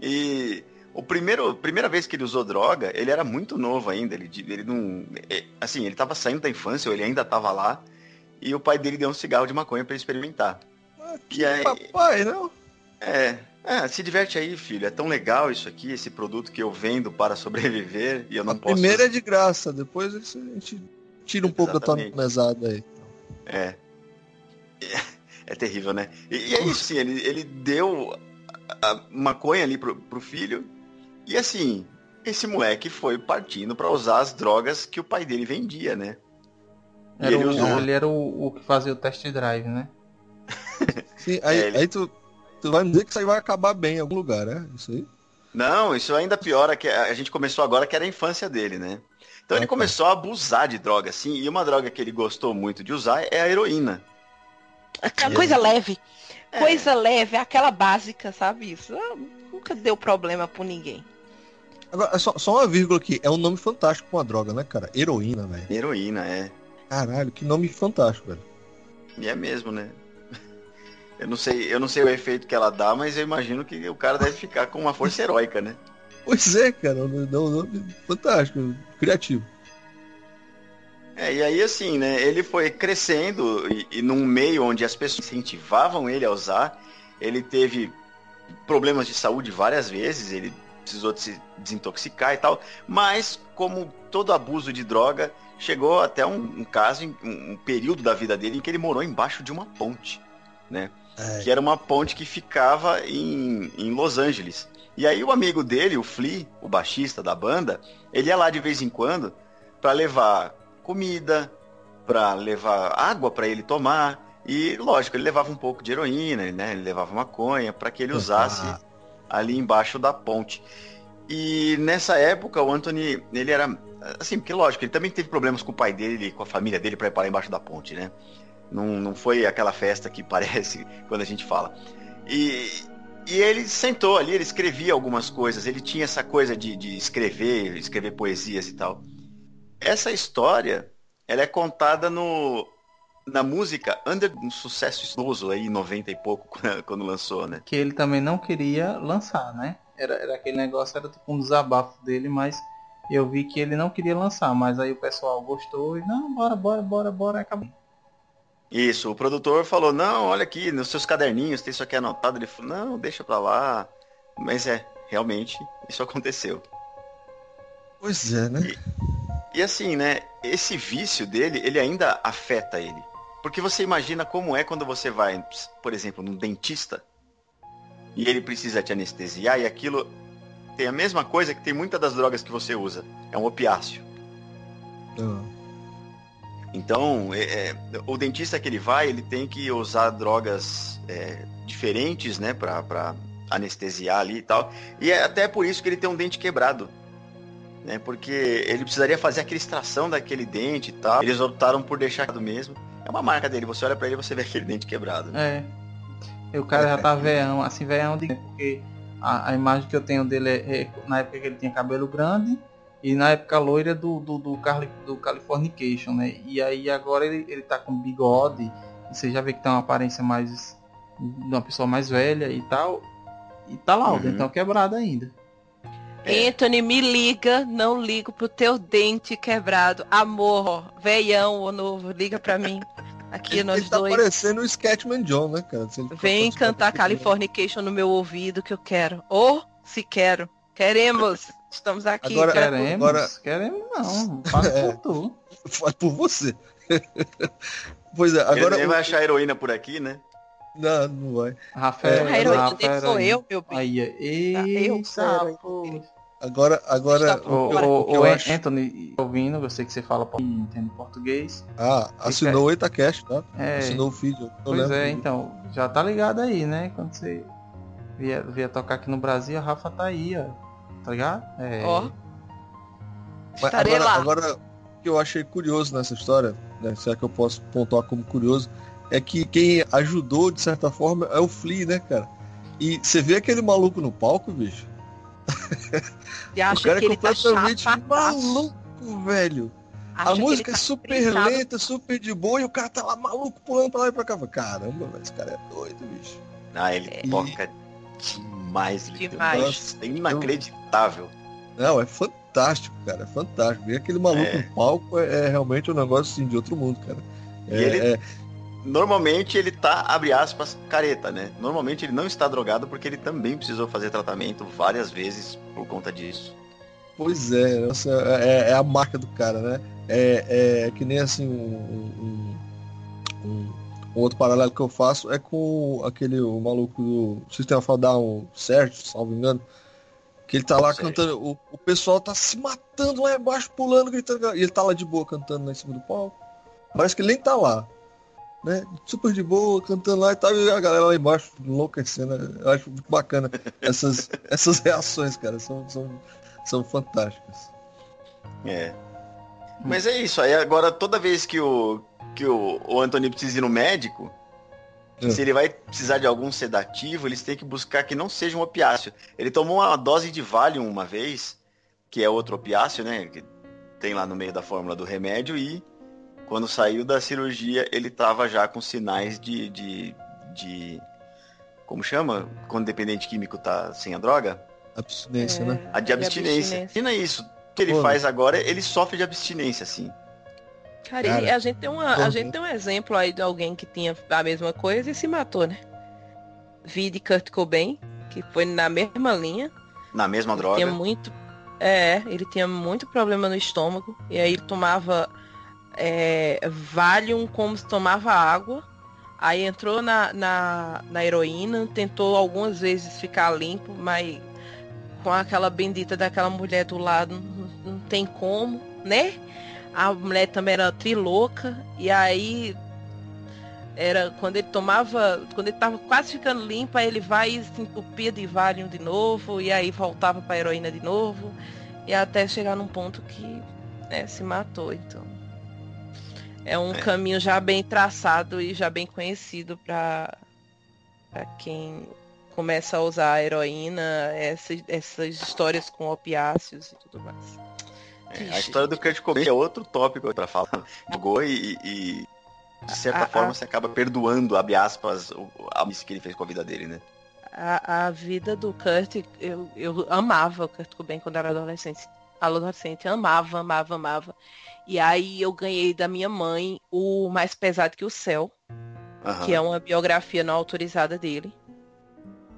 E o primeiro, primeira vez que ele usou droga, ele era muito novo ainda. Ele, ele não. É, assim, ele estava saindo da infância, ou ele ainda estava lá. E o pai dele deu um cigarro de maconha para experimentar. Ah, que e aí, papai, não? É, é, se diverte aí, filho. É tão legal isso aqui, esse produto que eu vendo para sobreviver e eu não a posso. Primeiro é de graça, depois a gente tira um Exatamente. pouco da tua mesada aí. É. É terrível, né? E, e é isso, sim, ele, ele deu a maconha ali pro, pro filho e assim, esse moleque foi partindo para usar as drogas que o pai dele vendia, né? Era ele, o, usou... ele era o, o, que fazia o test drive, né? Sim, aí, é, ele... aí tu, tu vai me dizer que isso aí vai acabar bem em algum lugar, né? Isso aí? Não, isso ainda piora que a gente começou agora que era a infância dele, né? Então ah, ele tá. começou a abusar de droga, assim, e uma droga que ele gostou muito de usar é a heroína. Aquela coisa leve. É. Coisa leve, aquela básica, sabe isso? Nunca deu problema por ninguém. Agora, só, só uma vírgula aqui. É um nome fantástico com uma droga, né, cara? Heroína, velho. Heroína, é. Caralho, que nome fantástico, velho. E é mesmo, né? Eu não sei, eu não sei o efeito que ela dá, mas eu imagino que o cara deve ficar com uma força heróica, né? Pois é, cara, um nome fantástico, criativo. É, e aí assim, né, ele foi crescendo e, e num meio onde as pessoas incentivavam ele a usar, ele teve problemas de saúde várias vezes, ele precisou de se desintoxicar e tal. Mas, como todo abuso de droga, chegou até um, um caso, um, um, período da vida dele em que ele morou embaixo de uma ponte, né? É. Que era uma ponte que ficava em, em Los Angeles. E aí o amigo dele, o Flea, o baixista da banda, ele ia lá de vez em quando para levar comida, para levar água para ele tomar. E, lógico, ele levava um pouco de heroína, né? Ele levava maconha para que ele usasse ali embaixo da ponte. E nessa época o Anthony, ele era assim, porque lógico, ele também teve problemas com o pai dele, com a família dele para ir para embaixo da ponte, né? Não, não foi aquela festa que parece quando a gente fala. E, e ele sentou ali, ele escrevia algumas coisas, ele tinha essa coisa de, de escrever, escrever poesias e tal. Essa história, ela é contada no na música Under, um sucesso exploso aí em 90 e pouco, quando lançou, né? Que ele também não queria lançar, né? Era, era aquele negócio, era tipo um desabafo dele, mas eu vi que ele não queria lançar, mas aí o pessoal gostou e não, bora, bora, bora, bora, acabou. Isso, o produtor falou, não, olha aqui, nos seus caderninhos tem isso aqui anotado. Ele falou, não, deixa pra lá. Mas é, realmente, isso aconteceu. Pois é, né? E, E assim, né? Esse vício dele, ele ainda afeta ele. Porque você imagina como é quando você vai, por exemplo, num dentista e ele precisa te anestesiar e aquilo tem a mesma coisa que tem muitas das drogas que você usa. É um opiáceo. Uhum. Então, é, é, o dentista que ele vai, ele tem que usar drogas é, diferentes, né, para anestesiar ali e tal. E é até por isso que ele tem um dente quebrado. Né, porque ele precisaria fazer aquela extração daquele dente e tal. Eles optaram por deixar do mesmo. É uma marca dele, você olha para ele você vê aquele dente quebrado. Né? É. E o cara já tá veião, assim, veião de... Porque a, a, imagem que eu tenho dele é, é, na época que ele tinha cabelo grande e na época loira do, do, do, Carli, do Californication, né? E aí agora ele, ele tá com bigode, e você já vê que tem uma aparência mais de uma pessoa mais velha e tal. E tá lá, uhum. o dentão quebrado ainda. É. Anthony, me liga, não ligo pro teu dente quebrado. Amor, veião ou novo, liga pra mim. Aqui ele, nós ele tá dois. parecendo o Sketchman John, né, cara? Vem cantar Californication no meu ouvido que eu quero. Ou, oh, se quero. Queremos. Estamos aqui. Agora, queremos, agora... queremos não. Faz é, por tu. Faz por você. pois é, agora. Ele vai achar heroína por aqui, né? Não, não vai. Rafael, é, a heroína dele sou eu, meu bem. Aí, eu sou Agora, agora. O, o, o, o Anthony, ouvindo, eu sei que você fala entende português. Ah, assinou o Itacast, tá? É, assinou o vídeo. Pois é, então, já tá ligado aí, né? Quando você vier, vier tocar aqui no Brasil, a Rafa tá aí, ó tá ligado? É... Ó. Estarei agora, lá. Agora, o que eu achei curioso nessa história, né, se é que eu posso pontuar como curioso, é que quem ajudou, de certa forma, é o Flea, né, cara? E você vê aquele maluco no palco, bicho? E acha o cara que é completamente tá maluco, velho. Acha a música é tá super lenta, super de boa, e o cara tá lá maluco pulando pra lá e pra cá. Caramba, velho, esse cara é doido, bicho. Ah, ele é. toca demais, demais. é inacreditável. Não, é fantástico, cara. É fantástico. E aquele maluco é. no palco é, é, realmente um negócio assim, de outro mundo, cara. É, ele, é... Normalmente ele tá, abre aspas, careta, né? Normalmente ele não está drogado porque ele também precisou fazer tratamento várias vezes por conta disso. Pois é, nossa, é, é a marca do cara, né? É, é que nem assim um, um, um um outro paralelo que eu faço é com aquele o maluco do Sistema Fadal, o Sérgio, salvo engano. Que ele tá lá cantando. O, o pessoal tá se matando lá embaixo, pulando, gritando. E ele tá lá de boa cantando lá em cima do palco. Parece que ele nem tá lá. Né? Super de boa, cantando lá e tal, e a galera lá embaixo enlouquecendo. Eu acho muito bacana essas, essas reações, cara. São, são, são fantásticas. É. Mas é isso, aí agora toda vez que o, que o, o Anthony precisa ir no médico, é. se ele vai precisar de algum sedativo, eles têm que buscar que não seja um opiáceo. Ele tomou uma dose de Valium uma vez, que é outro opiáceo, né? Que tem lá no meio da fórmula do remédio, e quando saiu da cirurgia, ele tava já com sinais de. de, de como chama? Quando o dependente químico tá sem a droga? Abstinência, né? é, né? A de abstinência. Imagina isso. O que ele Pô, faz agora, ele sofre de abstinência, assim. Cara, Cara, a gente tem uma, a gente tem um exemplo aí de alguém que tinha a mesma coisa e se matou, né? Vi de Kurt Cobain, que foi na mesma linha. Na mesma ele droga. Tinha muito, é, ele tinha muito problema no estômago e aí ele tomava é, Valium como se tomava água. Aí entrou na, na, na heroína, tentou algumas vezes ficar limpo, mas com aquela bendita daquela mulher do lado não, não tem como, né? A mulher também era trilouca, e aí era quando ele tomava, quando ele tava quase ficando limpo, aí ele vai e se entupia de Valium de novo, e aí voltava pra heroína de novo, e até chegar num ponto que né, se matou, então. É um é. caminho já bem traçado e já bem conhecido para quem começa a usar a heroína, essas, essas histórias com opiáceos e tudo mais. É, a história do Kurt Cobain é outro tópico para falar. Jogou e, e, de certa a, forma, a, você acaba perdoando, abre aspas, a miss que ele fez com a vida dele, né? A, a vida do Kurt, eu, eu amava o Kurt Cobain quando era adolescente. Adolescente, amava, amava, amava. E aí eu ganhei da minha mãe o Mais Pesado que o Céu, uhum. que é uma biografia não autorizada dele.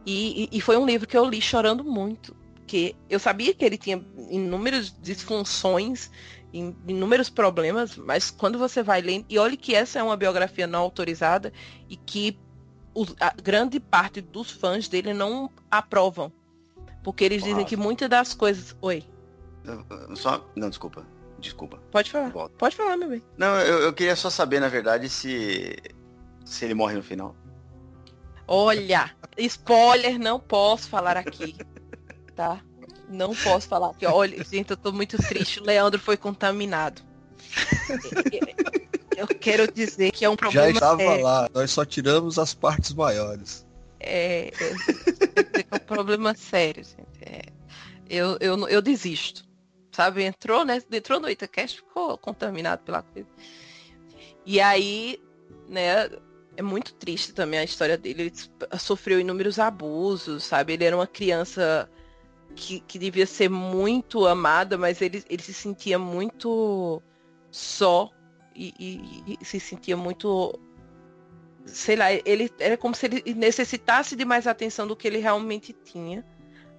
E, e, e, foi um livro que eu li chorando muito porque eu sabia que ele tinha inúmeras disfunções inúmeros problemas, mas quando você vai lendo, e olhe que essa é uma biografia não autorizada e que a grande parte dos fãs dele não aprovam. Porque eles Nossa. dizem que muitas das coisas. Oi. Só. Não, desculpa. Desculpa. Pode falar. Volta. Pode falar, meu bem. Não, eu, eu queria só saber, na verdade, se. Se ele morre no final. Olha, spoiler não posso falar aqui. Tá? Não posso falar aqui. Olha, gente, eu tô muito triste. O Leandro foi contaminado. Eu quero dizer que é um problema. Já estava sério. lá, nós só tiramos as partes maiores. É, é, é um problema sério, gente. É, eu, eu, eu desisto. Sabe, entrou, né? Entrou no Itacast, ficou contaminado pela coisa. E aí, né, é muito triste também a história dele. Ele sofreu inúmeros abusos, sabe? Ele era uma criança que, que devia ser muito amada, mas ele, ele se sentia muito só e, e, e se sentia muito. Sei lá, ele era como se ele necessitasse de mais atenção do que ele realmente tinha.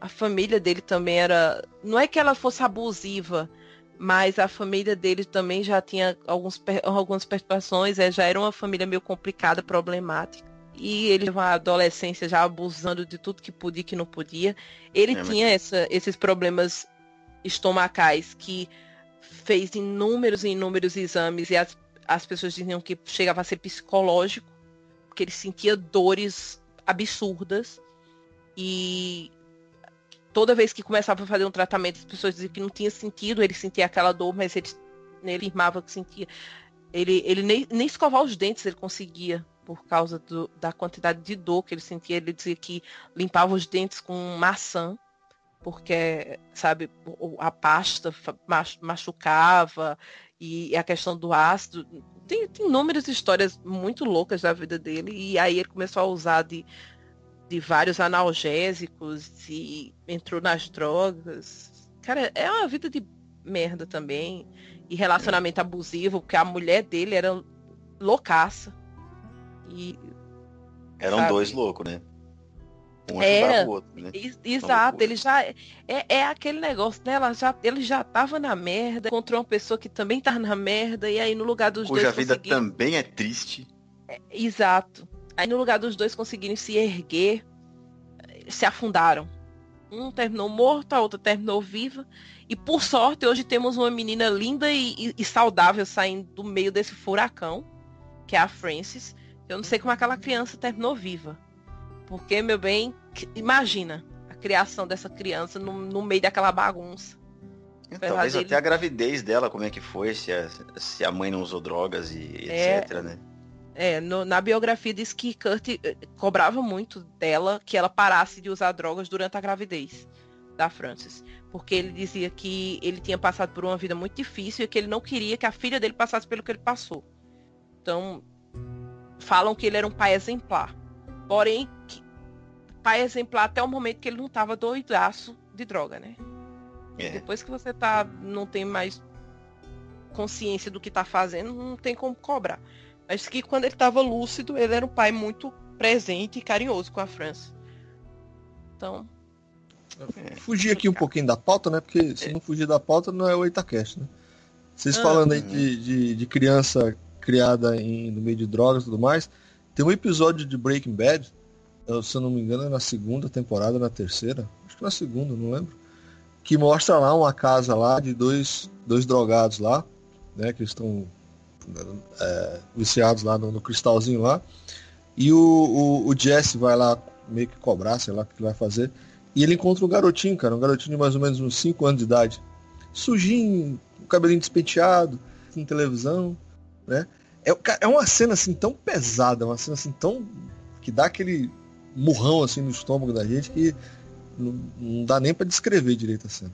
A família dele também era. Não é que ela fosse abusiva, mas a família dele também já tinha alguns, algumas perturbações, é, já era uma família meio complicada, problemática. E ele uma adolescência já abusando de tudo que podia e que não podia. Ele é, tinha mas... essa, esses problemas estomacais que fez inúmeros e inúmeros exames e as, as pessoas diziam que chegava a ser psicológico, porque ele sentia dores absurdas. E toda vez que começava a fazer um tratamento, as pessoas diziam que não tinha sentido, ele sentia aquela dor, mas ele, ele afirmava que sentia. Ele, ele nem, nem escovar os dentes ele conseguia, por causa do, da quantidade de dor que ele sentia. Ele dizia que limpava os dentes com maçã, porque, sabe, a pasta machucava, e a questão do ácido. Tem, tem inúmeras histórias muito loucas da vida dele, e aí ele começou a usar de de vários analgésicos e entrou nas drogas. Cara, é uma vida de merda também. E relacionamento abusivo, porque a mulher dele era loucaça. E. Eram sabe? dois loucos, né? Um era, o outro, né? Exato, ele já. É, é aquele negócio, né? Ela já, ele já tava na merda, encontrou uma pessoa que também tá na merda, e aí no lugar dos Cuja dois. Cuja vida também é triste. É, exato. Aí no lugar dos dois conseguirem se erguer, se afundaram. Um terminou morto, a outra terminou viva. E por sorte, hoje temos uma menina linda e, e, e saudável saindo do meio desse furacão, que é a Frances. Eu não sei como aquela criança terminou viva. Porque, meu bem, imagina a criação dessa criança no, no meio daquela bagunça. Talvez até a gravidez dela, como é que foi, se a, se a mãe não usou drogas e é, etc, né? É, no, na biografia diz que Kurt eh, cobrava muito dela que ela parasse de usar drogas durante a gravidez da Frances. Porque ele dizia que ele tinha passado por uma vida muito difícil e que ele não queria que a filha dele passasse pelo que ele passou. Então, falam que ele era um pai exemplar. Porém, que, pai exemplar até o momento que ele não estava doidaço de droga, né? É. Depois que você tá, não tem mais consciência do que tá fazendo, não tem como cobrar. Mas que quando ele estava lúcido, ele era um pai muito presente e carinhoso com a França. Então. É, fugir aqui um pouquinho da pauta, né? Porque se não fugir da pauta, não é o Itacast, né? Vocês ah, falando aí de, de, de, criança criada em, no meio de drogas e tudo mais, tem um episódio de Breaking Bad, se eu não me engano, é na segunda temporada, na terceira, acho que na segunda, não lembro, que mostra lá uma casa lá de dois, dois drogados lá, né? Que estão é, viciados lá no, no, cristalzinho lá. E o, o, o, Jesse vai lá meio que cobrar, sei lá o que vai fazer. E ele encontra um garotinho, cara, um garotinho de mais ou menos uns 5 anos de idade. Sujinho, cabelinho despenteado, com televisão, né? É, é uma cena assim tão pesada, uma cena assim tão. que dá aquele murrão assim no estômago da gente que não, não dá nem para descrever direito a cena.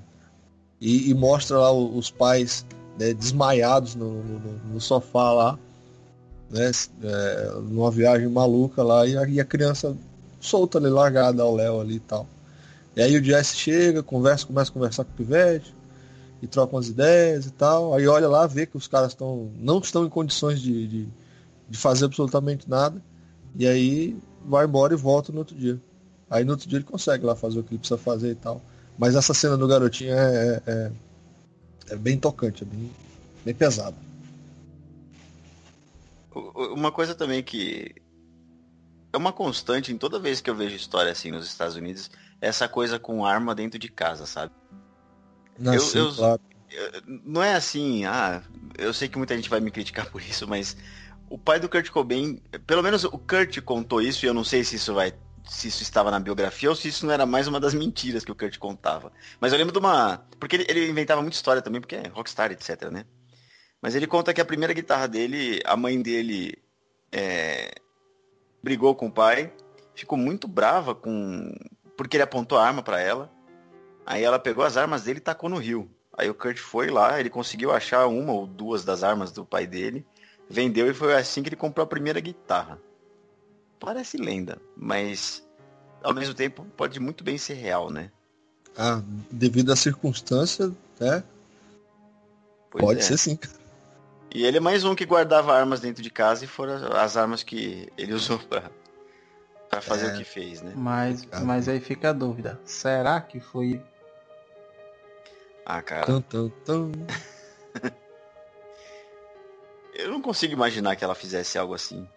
E, e mostra lá os pais né, desmaiados no, no, no, sofá lá, né, é, numa viagem maluca lá, e a, e a criança solta ali, largada ao Léo ali e tal. E aí o Jesse chega, conversa, começa a conversar com o Pivete, e troca umas ideias e tal. Aí olha lá, vê que os caras estão não estão em condições de, de, de, fazer absolutamente nada. E aí vai embora e volta no outro dia. Aí no outro dia ele consegue lá fazer o que ele precisa fazer e tal. Mas essa cena do garotinho é, é, é bem tocante, é bem, bem pesado. Uma coisa também que é uma constante em toda vez que eu vejo história assim nos Estados Unidos, é essa coisa com arma dentro de casa, sabe? Não, eu, sim, eu, claro. eu, não é assim, ah, eu sei que muita gente vai me criticar por isso, mas o pai do Kurt Cobain, pelo menos o Kurt contou isso e eu não sei se isso vai se isso estava na biografia ou se isso não era mais uma das mentiras que o Kurt contava. Mas eu lembro de uma. Porque ele, ele inventava muita história também, porque é rockstar, etc, né? Mas ele conta que a primeira guitarra dele, a mãe dele é, brigou com o pai, ficou muito brava com porque ele apontou a arma para ela. Aí ela pegou as armas dele e tacou no rio. Aí o Kurt foi lá, ele conseguiu achar uma ou duas das armas do pai dele, vendeu e foi assim que ele comprou a primeira guitarra. Parece lenda, mas ao mesmo tempo pode muito bem ser real, né? Ah, devido à circunstância, né? Pois pode é. ser sim. E ele é mais um que guardava armas dentro de casa e foram as armas que ele usou pra, pra fazer é, o que fez, né? Mas, mas aí fica a dúvida. Será que foi. Ah, cara. Tum, tum, tum. eu não consigo imaginar que ela fizesse algo assim.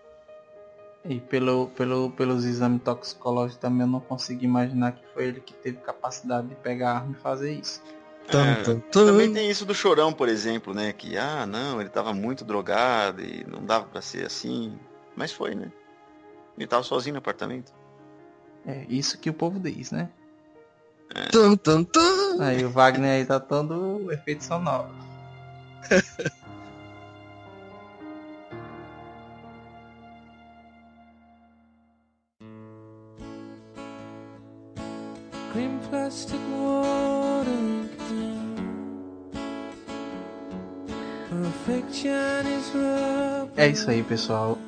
E pelo, pelo, pelos exames toxicológicos também eu não consigo imaginar que foi ele que teve capacidade de pegar a arma e fazer isso. É, também tem isso do chorão, por exemplo, né? Que, ah, não, ele tava muito drogado e não dava para ser assim. Mas foi, né? Ele tava sozinho no apartamento. É, isso que o povo diz, né? É. Tum, tum, tum. Aí o Wagner aí tá todo efeito sonoro. Plastic water É isso aí, pessoal.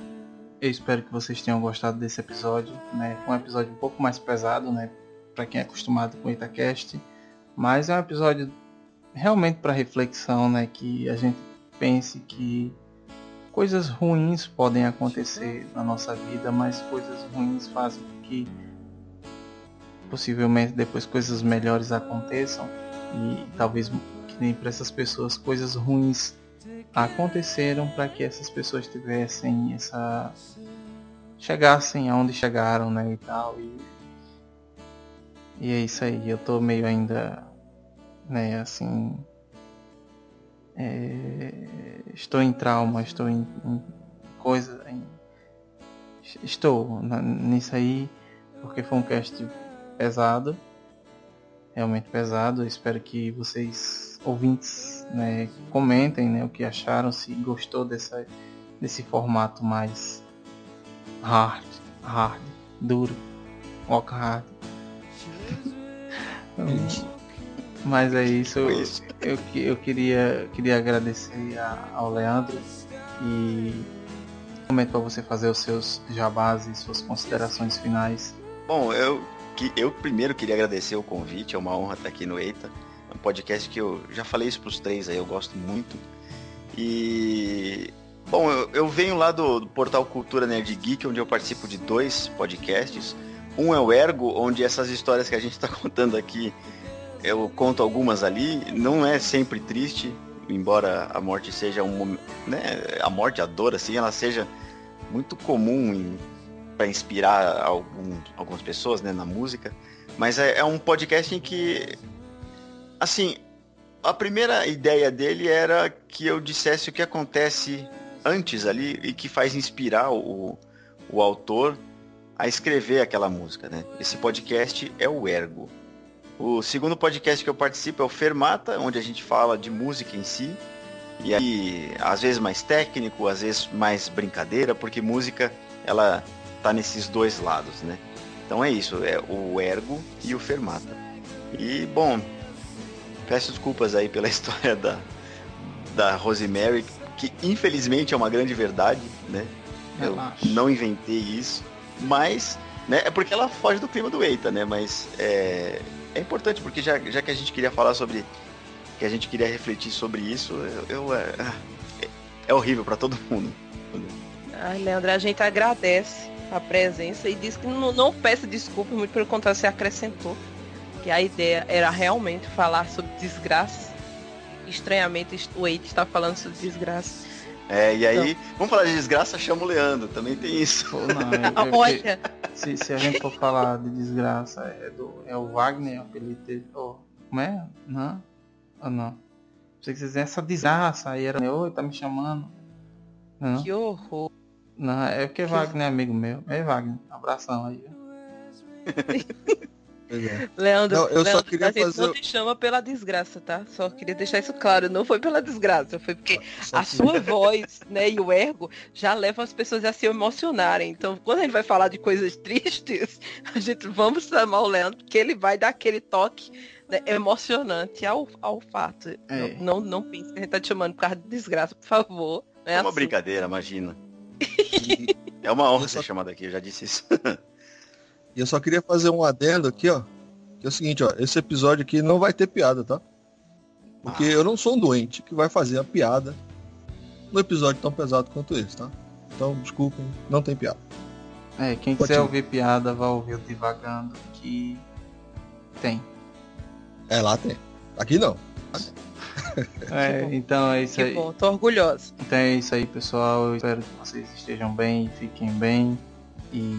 Eu espero que vocês tenham gostado desse episódio, né? Um episódio um pouco mais pesado, né? Para quem é acostumado com Itacast, mas é um episódio realmente para reflexão, né? Que a gente pense que coisas ruins podem acontecer na nossa vida, mas coisas ruins fazem com que possivelmente depois coisas melhores aconteçam e talvez que nem para essas pessoas coisas ruins aconteceram para que essas pessoas tivessem essa chegassem aonde chegaram, né, e tal e e é isso aí. Eu tô meio ainda, né, assim, é, estou em trauma, estou em, em coisa, em, estou nisso aí porque foi um cast pesado, realmente pesado. Eu espero que vocês ouvintes né, comentem né, o que acharam, se gostou dessa, desse formato mais hard, hard, duro, walk hard. Mas é isso. Eu, eu queria, queria agradecer ao Leandro e momento para você fazer os seus jabás e suas considerações finais. Bom, eu, eu primeiro queria agradecer o convite, é uma honra estar aqui no EITA. É um podcast que eu já falei isso pros três aí, eu gosto muito. E. Bom, eu, eu venho lá do, do, portal Cultura Nerd Geek, onde eu participo de dois podcasts. Um é o Ergo, onde essas histórias que a gente está contando aqui, eu conto algumas ali. Não é sempre triste, embora a morte seja um né, a morte, a dor assim, ela seja muito comum para inspirar algum, algumas pessoas, né, na música. Mas é, é um podcast em que Assim, a primeira ideia dele era que eu dissesse o que acontece antes ali e que faz inspirar o, o autor a escrever aquela música, né? Esse podcast é o Ergo. O segundo podcast que eu participo é o Fermata, onde a gente fala de música em si. E aí, às vezes mais técnico, às vezes mais brincadeira, porque música, ela tá nesses dois lados, né? Então é isso, é o Ergo e o Fermata. E, bom, Peço desculpas aí pela história da, da Rosemary, que infelizmente é uma grande verdade, né? Eu não inventei isso, mas né, é porque ela foge do clima do Eita, né? Mas é, é importante porque já, já que a gente queria falar sobre, que a gente queria refletir sobre isso, eu, eu é, é, é horrível para todo mundo. Ai, Leandro, a gente agradece a presença e diz que não, não peça desculpa, muito pelo contrário, você acrescentou que a ideia era realmente falar sobre desgraças estranhamente o Eite está falando sobre desgraça. É, e aí, então. vamos falar de desgraça, chama o Leandro, também tem isso. Pô, não, é, é Olha. Se, se, a gente for falar de desgraça, é, do, é o Wagner, o apelido dele. Oh, como é? Não? Ou não? Você que dizer essa desgraça aí era. Oi, tá me chamando. Não? Que horror. Não, é porque que... Wagner é amigo meu. É Wagner, abração aí. É. Leandro, não, eu Leandro, só queria a gente fazer... não te chama pela desgraça, tá? Só queria deixar isso claro. Não foi pela desgraça, foi porque a sua voz, né, e o ergo já levam as pessoas a se emocionarem. Então, quando a gente vai falar de coisas tristes, a gente vamos chamar o Leandro, porque ele vai dar aquele toque né, emocionante ao, ao fato. É. Não, não, não pense que a gente tá te chamando por causa de desgraça, por favor. É, é uma assim. brincadeira, imagina. É uma honra ser chamado aqui, eu já disse isso. E eu só queria fazer um adendo aqui, ó. Que é o seguinte, ó. Esse episódio aqui não vai ter piada, tá? Porque ah. eu não sou um doente que vai fazer a piada no episódio tão pesado quanto esse, tá? Então, desculpem, não tem piada. É, quem Pode quiser ir. ouvir piada, vai ouvir o Divagando, que tem. É, lá tem. Aqui não. É, então é isso que aí. Bom, tô orgulhoso. Então é isso aí, pessoal. Eu espero que vocês estejam bem, fiquem bem. E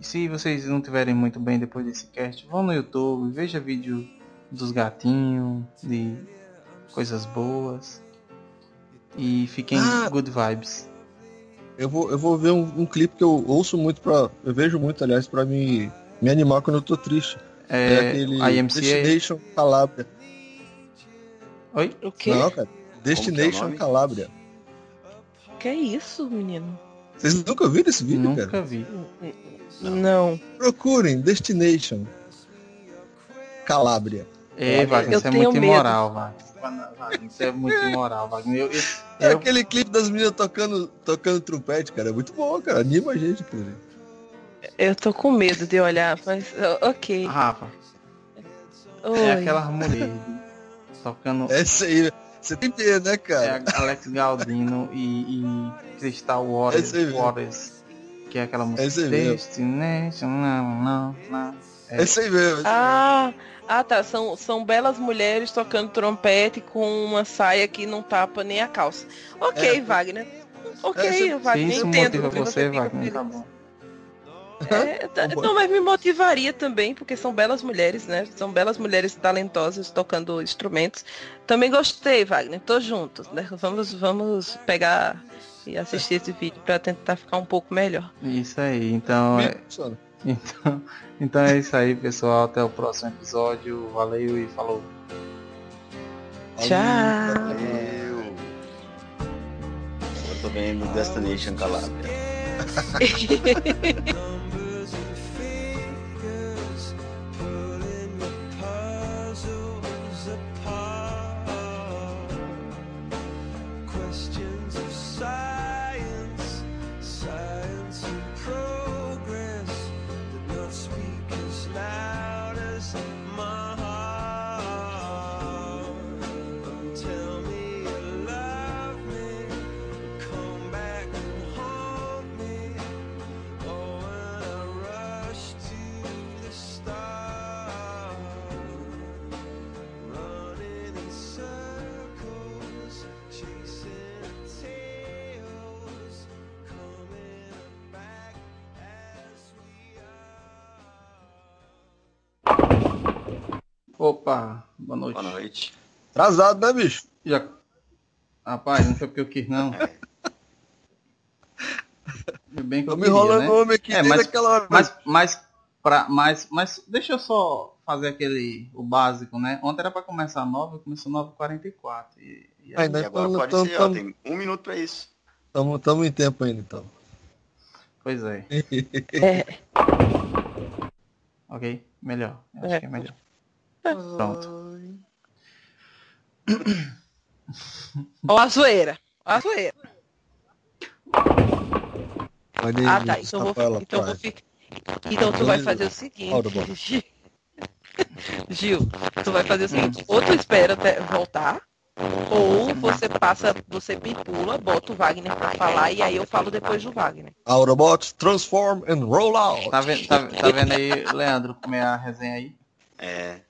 e se vocês não tiverem muito bem depois desse cast, vão no YouTube, veja vídeo dos gatinhos, de coisas boas. E fiquem ah, good vibes. Eu vou, eu vou ver um, um clipe que eu ouço muito pra. Eu vejo muito, aliás, pra me, me animar quando eu tô triste. É, é aquele IMCA. Destination Calabria. Oi? O quê? Não, cara. Destination é Calabria. Que é isso, menino? Vocês nunca viram esse vídeo, nunca cara? Nunca vi. Não. Procurem Destination. Calabria. Ei, Wagner, isso é muito medo. imoral, Wagner. Isso é muito imoral, Wagner. Eu, eu, é aquele clipe das meninas tocando, tocando trompete, cara. É muito bom, cara. Anima a gente, cara. Eu tô com medo de olhar, mas ok. Rafa. Oi. É aquela mulher tocando. Essa aí. Você tem medo, né, cara? É Alex Galdino e, e Crystal Waters. Waters que é aquela música. Esse Destination, não, não, não. É. Esse aí mesmo. Ah, ah, tá. São, são belas mulheres tocando trompete com uma saia que não tapa nem a calça. Ok, é, Wagner. Ok, é, Wagner, isso entendo. Motiva você, Wagner, tá bom. É, tá, não, mas me motivaria também, porque são belas mulheres, né? São belas mulheres talentosas tocando instrumentos. Também gostei, Wagner. Tô junto, né? Vamos, vamos pegar e assistir esse vídeo para tentar ficar um pouco melhor. Isso aí, então. É... Então, então é isso aí, pessoal. Até o próximo episódio. Valeu e falou. Tchau. Valeu. Eu tô vendo Destination Calabria. Opa, boa noite. Boa noite. Atrasado, né, bicho? Já... Rapaz, não foi porque eu quis, não. Bem que eu Tô me enrolando né? homem aqui é, mas, aquela hora. Mas, mas, pra, mas, mas deixa eu só fazer aquele, o básico, né? Ontem era para começar 9, começou 9h44. E, e, aí, e agora tamo, pode tamo, ser, tamo, ó, tem um minuto para isso. Estamos em tempo ainda, então. Pois é. é. Ok, melhor. Acho é. que é melhor. Pronto. Ó a zoeira. Ó a zoeira. ah, tá. Então, vou, então, vou ficar, então tu vai fazer o seguinte. Gil, tu vai fazer o seguinte. Ou tu espera até voltar. Ou você passa, você pipula, bota o Wagner pra falar e aí eu falo depois do Wagner. Autobots transform and roll out. Tá vendo, tá, tá vendo aí, Leandro, como é a resenha aí? É.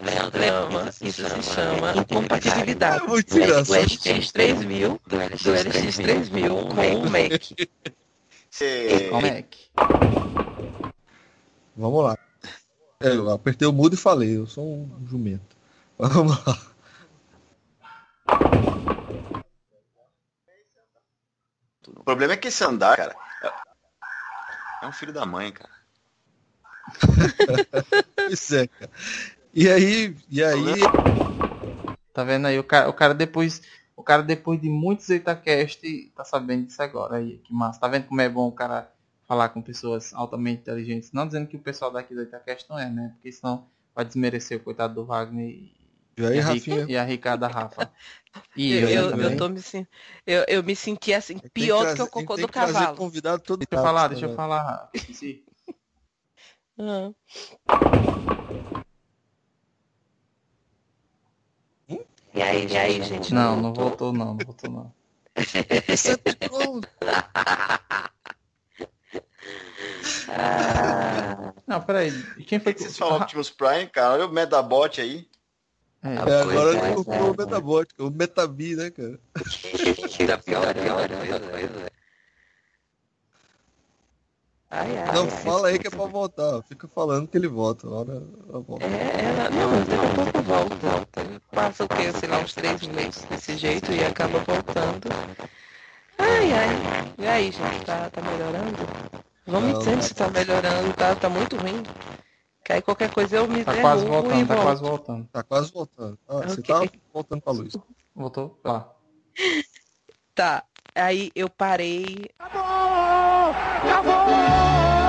Leandro, isso se chama incompatibilidade É muito do engraçado. LX 3000 do LX 3000 com o Mac. Como é que? Vamos lá. É, Eu apertei o mudo e falei, eu sou um jumento. Vamos lá. O problema é que esse andar, cara, é um filho da mãe, cara. Pois é, cara. E aí, e aí, Tá vendo aí? O cara, o cara depois. O cara depois de muitos Itacast tá sabendo disso agora. Aí, que massa. Tá vendo como é bom o cara falar com pessoas altamente inteligentes? Não dizendo que o pessoal daqui do Itacast não é, né? Porque senão vai desmerecer o coitado do Wagner e, e aí, e, a, Rafinha? Rica- e a Ricarda Rafa. E Eu, eu, eu, também. eu, tô me, eu, eu me senti assim, pior do trazer- que o cocô tem do cavalo. convidado todo Deixa eu falar, deixa eu falar, Rafa. Esqueci. Aham. E aí, e aí, gente? Não, não voltou não, não voltou não. Não, peraí. E Quem foi Por que vocês falam Optimus Prime, cara? Olha o Metabot aí. É, É, agora Pois é, ele comprou o Metabot, o Metabi, né, cara? Tá pior, pior, pior. Ai, ai, Não, ai. fala aí que é pra voltar. Fica falando que ele volta. Hora, volta. É, ela, não, mas daqui a pouco volta, volta. Passa o quê? Sei lá, uns três meses desse jeito e acaba voltando. Ai, ai. E aí, gente, tá, tá melhorando? Vamos me Não, dizendo não. se tá melhorando, tá, tá muito ruim. Que aí qualquer coisa eu me Tá quase derrubo e voltando, tá volto. quase voltando. Tá quase voltando. Ah, você Ok. tá voltando pra luz. Voltou? Lá. Tá, aí eu parei. Acabou! Acabou!